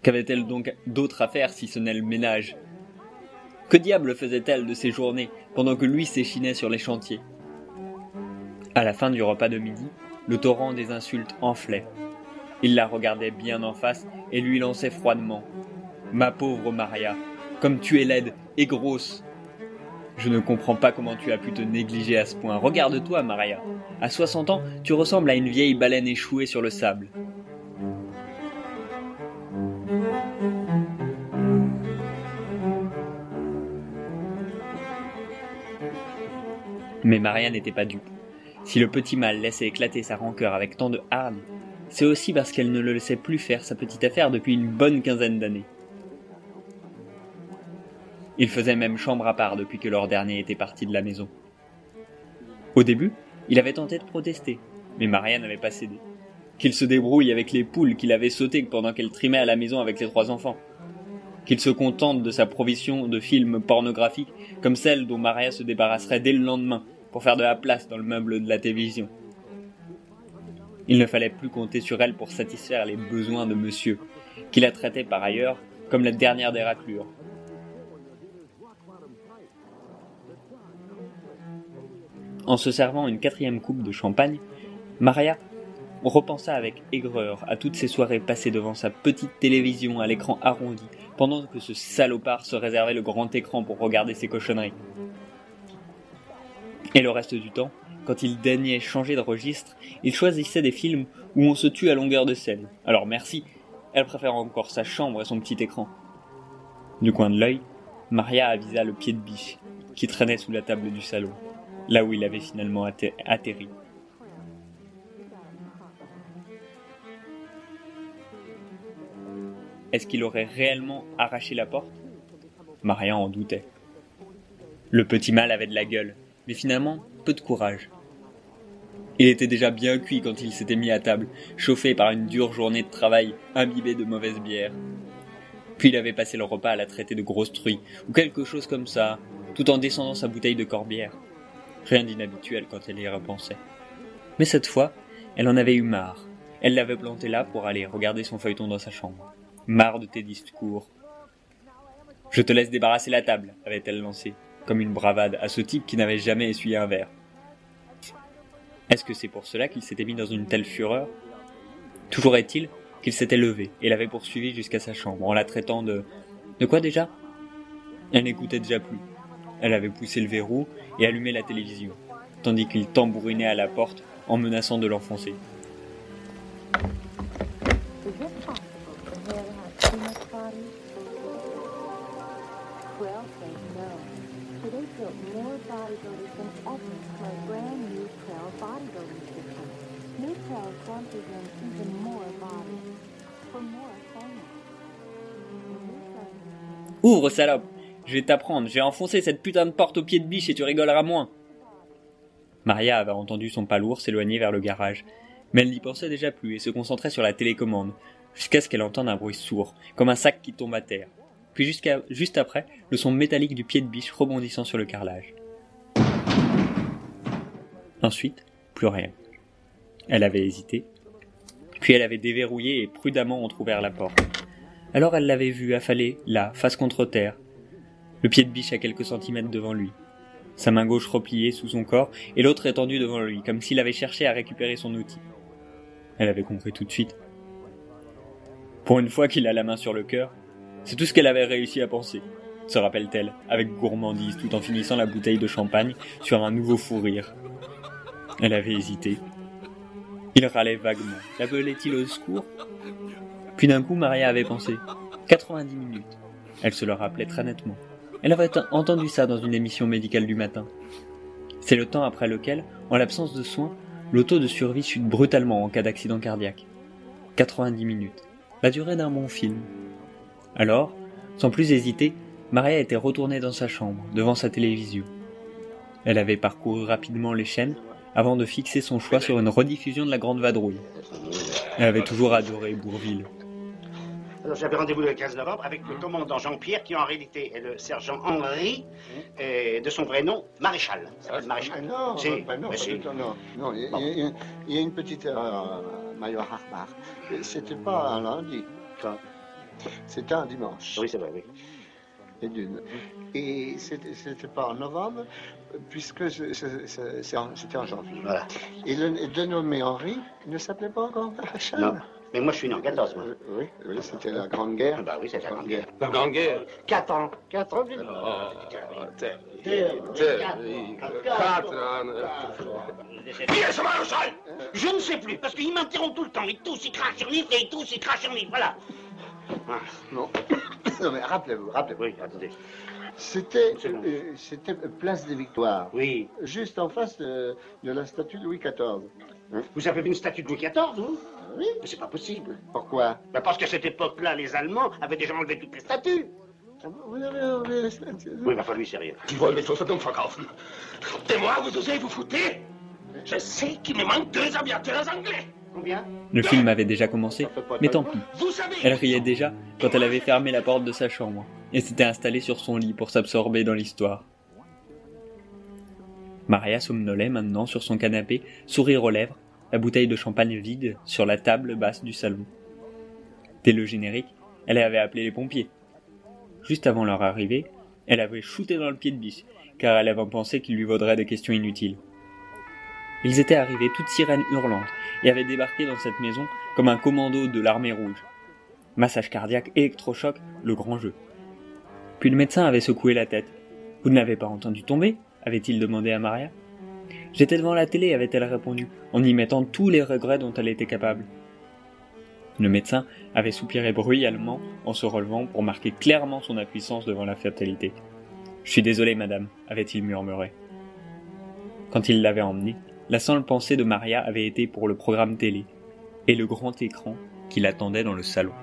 Qu'avait-elle donc d'autre à faire si ce n'est le ménage? Que diable faisait-elle de ses journées pendant que lui s'échinait sur les chantiers? À la fin du repas de midi, le torrent des insultes enflait, il la regardait bien en face et lui lançait froidement. Ma pauvre Maria, comme tu es laide et grosse. Je ne comprends pas comment tu as pu te négliger à ce point. Regarde-toi, Maria. À 60 ans, tu ressembles à une vieille baleine échouée sur le sable. Mais Maria n'était pas dupe. Si le petit mâle laissait éclater sa rancœur avec tant de hargne, c'est aussi parce qu'elle ne le laissait plus faire sa petite affaire depuis une bonne quinzaine d'années. Il faisait même chambre à part depuis que leur dernier était parti de la maison. Au début, il avait tenté de protester, mais Maria n'avait pas cédé. Qu'il se débrouille avec les poules qu'il avait sautées pendant qu'elle trimait à la maison avec les trois enfants. Qu'il se contente de sa provision de films pornographiques comme celle dont Maria se débarrasserait dès le lendemain pour faire de la place dans le meuble de la télévision. Il ne fallait plus compter sur elle pour satisfaire les besoins de monsieur, qui la traitait par ailleurs comme la dernière des raclures. En se servant une quatrième coupe de champagne, Maria repensa avec aigreur à toutes ces soirées passées devant sa petite télévision à l'écran arrondi, pendant que ce salopard se réservait le grand écran pour regarder ses cochonneries. Et le reste du temps, quand il daignait changer de registre, il choisissait des films où on se tue à longueur de scène. Alors merci, elle préfère encore sa chambre et son petit écran. Du coin de l'œil, Maria avisa le pied de biche, qui traînait sous la table du salon, là où il avait finalement atterri. Est-ce qu'il aurait réellement arraché la porte? Maria en doutait. Le petit mal avait de la gueule, mais finalement peu de courage. Il était déjà bien cuit quand il s'était mis à table, chauffé par une dure journée de travail, imbibé de mauvaise bière. Puis il avait passé le repas à la traiter de grosse truie, ou quelque chose comme ça, tout en descendant sa bouteille de corbière. Rien d'inhabituel quand elle y repensait. Mais cette fois, elle en avait eu marre. Elle l'avait planté là pour aller regarder son feuilleton dans sa chambre. Marre de tes discours. Je te laisse débarrasser la table, avait-elle lancé, comme une bravade à ce type qui n'avait jamais essuyé un verre. Est-ce que c'est pour cela qu'il s'était mis dans une telle fureur? Toujours est-il qu'il s'était levé et l'avait poursuivi jusqu'à sa chambre en la traitant de... De quoi déjà? Elle n'écoutait déjà plus. Elle avait poussé le verrou et allumé la télévision, tandis qu'il tambourinait à la porte en menaçant de l'enfoncer. Ouvre, salope. Je vais t'apprendre, j'ai enfoncé cette putain de porte au pied de biche et tu rigoleras moins. Maria avait entendu son pas lourd s'éloigner vers le garage, mais elle n'y pensait déjà plus et se concentrait sur la télécommande, jusqu'à ce qu'elle entende un bruit sourd, comme un sac qui tombe à terre. Puis jusqu'à, juste après, le son métallique du pied de biche rebondissant sur le carrelage. Ensuite, plus rien. Elle avait hésité, puis elle avait déverrouillé et prudemment entr'ouvert la porte. Alors elle l'avait vu affaler, là, face contre terre, le pied de biche à quelques centimètres devant lui, sa main gauche repliée sous son corps et l'autre étendue devant lui, comme s'il avait cherché à récupérer son outil. Elle avait compris tout de suite. Pour une fois qu'il a la main sur le cœur, c'est tout ce qu'elle avait réussi à penser, se rappelle-t-elle, avec gourmandise, tout en finissant la bouteille de champagne sur un nouveau fou rire. Elle avait hésité. Il râlait vaguement. L'appelait-il au secours? Puis d'un coup, Maria avait pensé 90 minutes. Elle se le rappelait très nettement. Elle avait entendu ça dans une émission médicale du matin. C'est le temps après lequel, en l'absence de soins, le taux de survie chute brutalement en cas d'accident cardiaque. 90 minutes. La durée d'un bon film. Alors, sans plus hésiter, Maria était retournée dans sa chambre, devant sa télévision. Elle avait parcouru rapidement les chaînes avant de fixer son choix sur une rediffusion de la Grande Vadrouille. Elle avait toujours adoré Bourville. Alors j'avais rendez-vous le 15 novembre avec le commandant Jean-Pierre, qui en réalité est le sergent Henri, et de son vrai nom, Maréchal. Ah, Maréchal. non, Si, bah non, si. non, non, non, il y, a- Bon. il y a- il y a une petite erreur, euh, Major Harbar. C'était pas un lundi. C'était un dimanche. Oui, c'est vrai, oui. Et d'une. Et c'était pas en novembre, puisque c'était en janvier. Voilà. Et le dénommé Henri ne s'appelait pas encore Maréchal. Non. Mais moi, je suis né en 14, moi. Oui, oui, c'était la Grande Guerre. Bah oui, c'est la Grande Guerre. La Grande Guerre 4 ans. 4 ans, Bien, ce maréchal Je ne sais plus, parce qu'il m'interrompt tout le temps. Il tousse, il crache sur livre, et il tousse, il crache sur livre, voilà. Ah, Non. non, mais rappelez-vous, rappelez-vous. Oui, attendez. C'était euh, c'était Place des Victoires. Oui. Juste en face de, de la statue de Louis XIV. Vous avez vu une statue de Louis XIV, vous? Oui. Mais c'est pas possible. Pourquoi? Bah parce qu'à cette époque-là, les Allemands avaient déjà enlevé toutes les statues. Vous avez enlevé les statues Oui, lui, c'est rien. Die wollen mich außer Dumpf verkaufen. Et moi, vous osez vous foutez Je sais qu'il me manque deux aviateurs anglais. Le film avait déjà commencé, mais tant pis. Elle riait déjà quand elle avait fermé la porte de sa chambre et s'était installée sur son lit pour s'absorber dans l'histoire. Maria somnolait maintenant sur son canapé, sourire aux lèvres, la bouteille de champagne vide sur la table basse du salon. Dès le générique, elle avait appelé les pompiers. Juste avant leur arrivée, elle avait shooté dans le pied de biche, car elle avait pensé qu'il lui vaudrait des questions inutiles. Ils étaient arrivés toutes sirènes hurlantes et avaient débarqué dans cette maison comme un commando de l'armée rouge. Massage cardiaque, électrochoc, le grand jeu. Puis le médecin avait secoué la tête. Vous ne l'avez pas entendu tomber? avait-il demandé à Maria. J'étais devant la télé, avait-elle répondu, en y mettant tous les regrets dont elle était capable. Le médecin avait soupiré bruyamment en se relevant pour marquer clairement son impuissance devant la fatalité. Je suis désolé, madame, avait-il murmuré. Quand il l'avait emmenée, la seule pensée de Maria avait été pour le programme télé et le grand écran qui l'attendait dans le salon.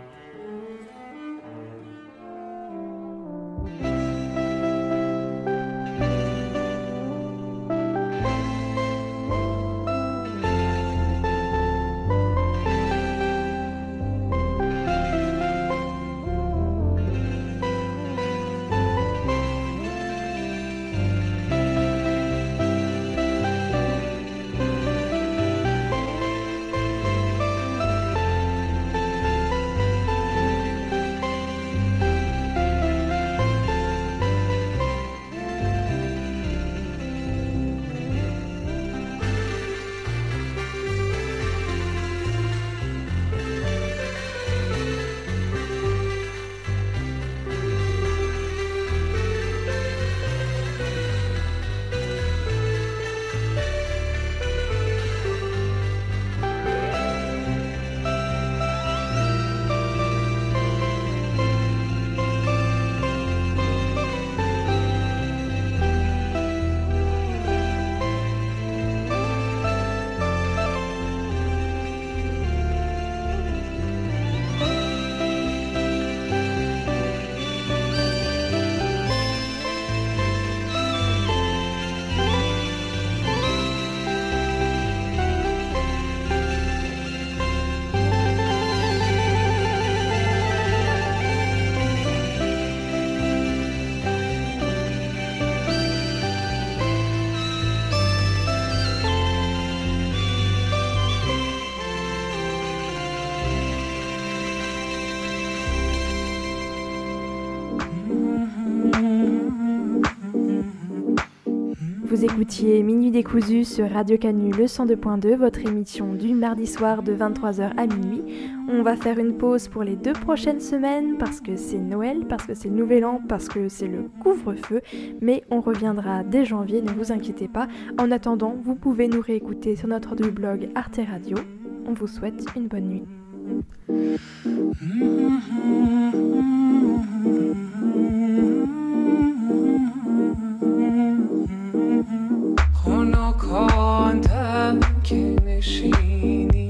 Vous écoutiez Minuit décousu sur Radio Canu le 102.2, votre émission du mardi soir de 23h à minuit. On va faire une pause pour les deux prochaines semaines parce que c'est Noël, parce que c'est le Nouvel An, parce que c'est le couvre-feu, mais on reviendra dès janvier, ne vous inquiétez pas. En attendant, vous pouvez nous réécouter sur notre blog Arte Radio. On vous souhaite une bonne nuit. کانتم که نشینی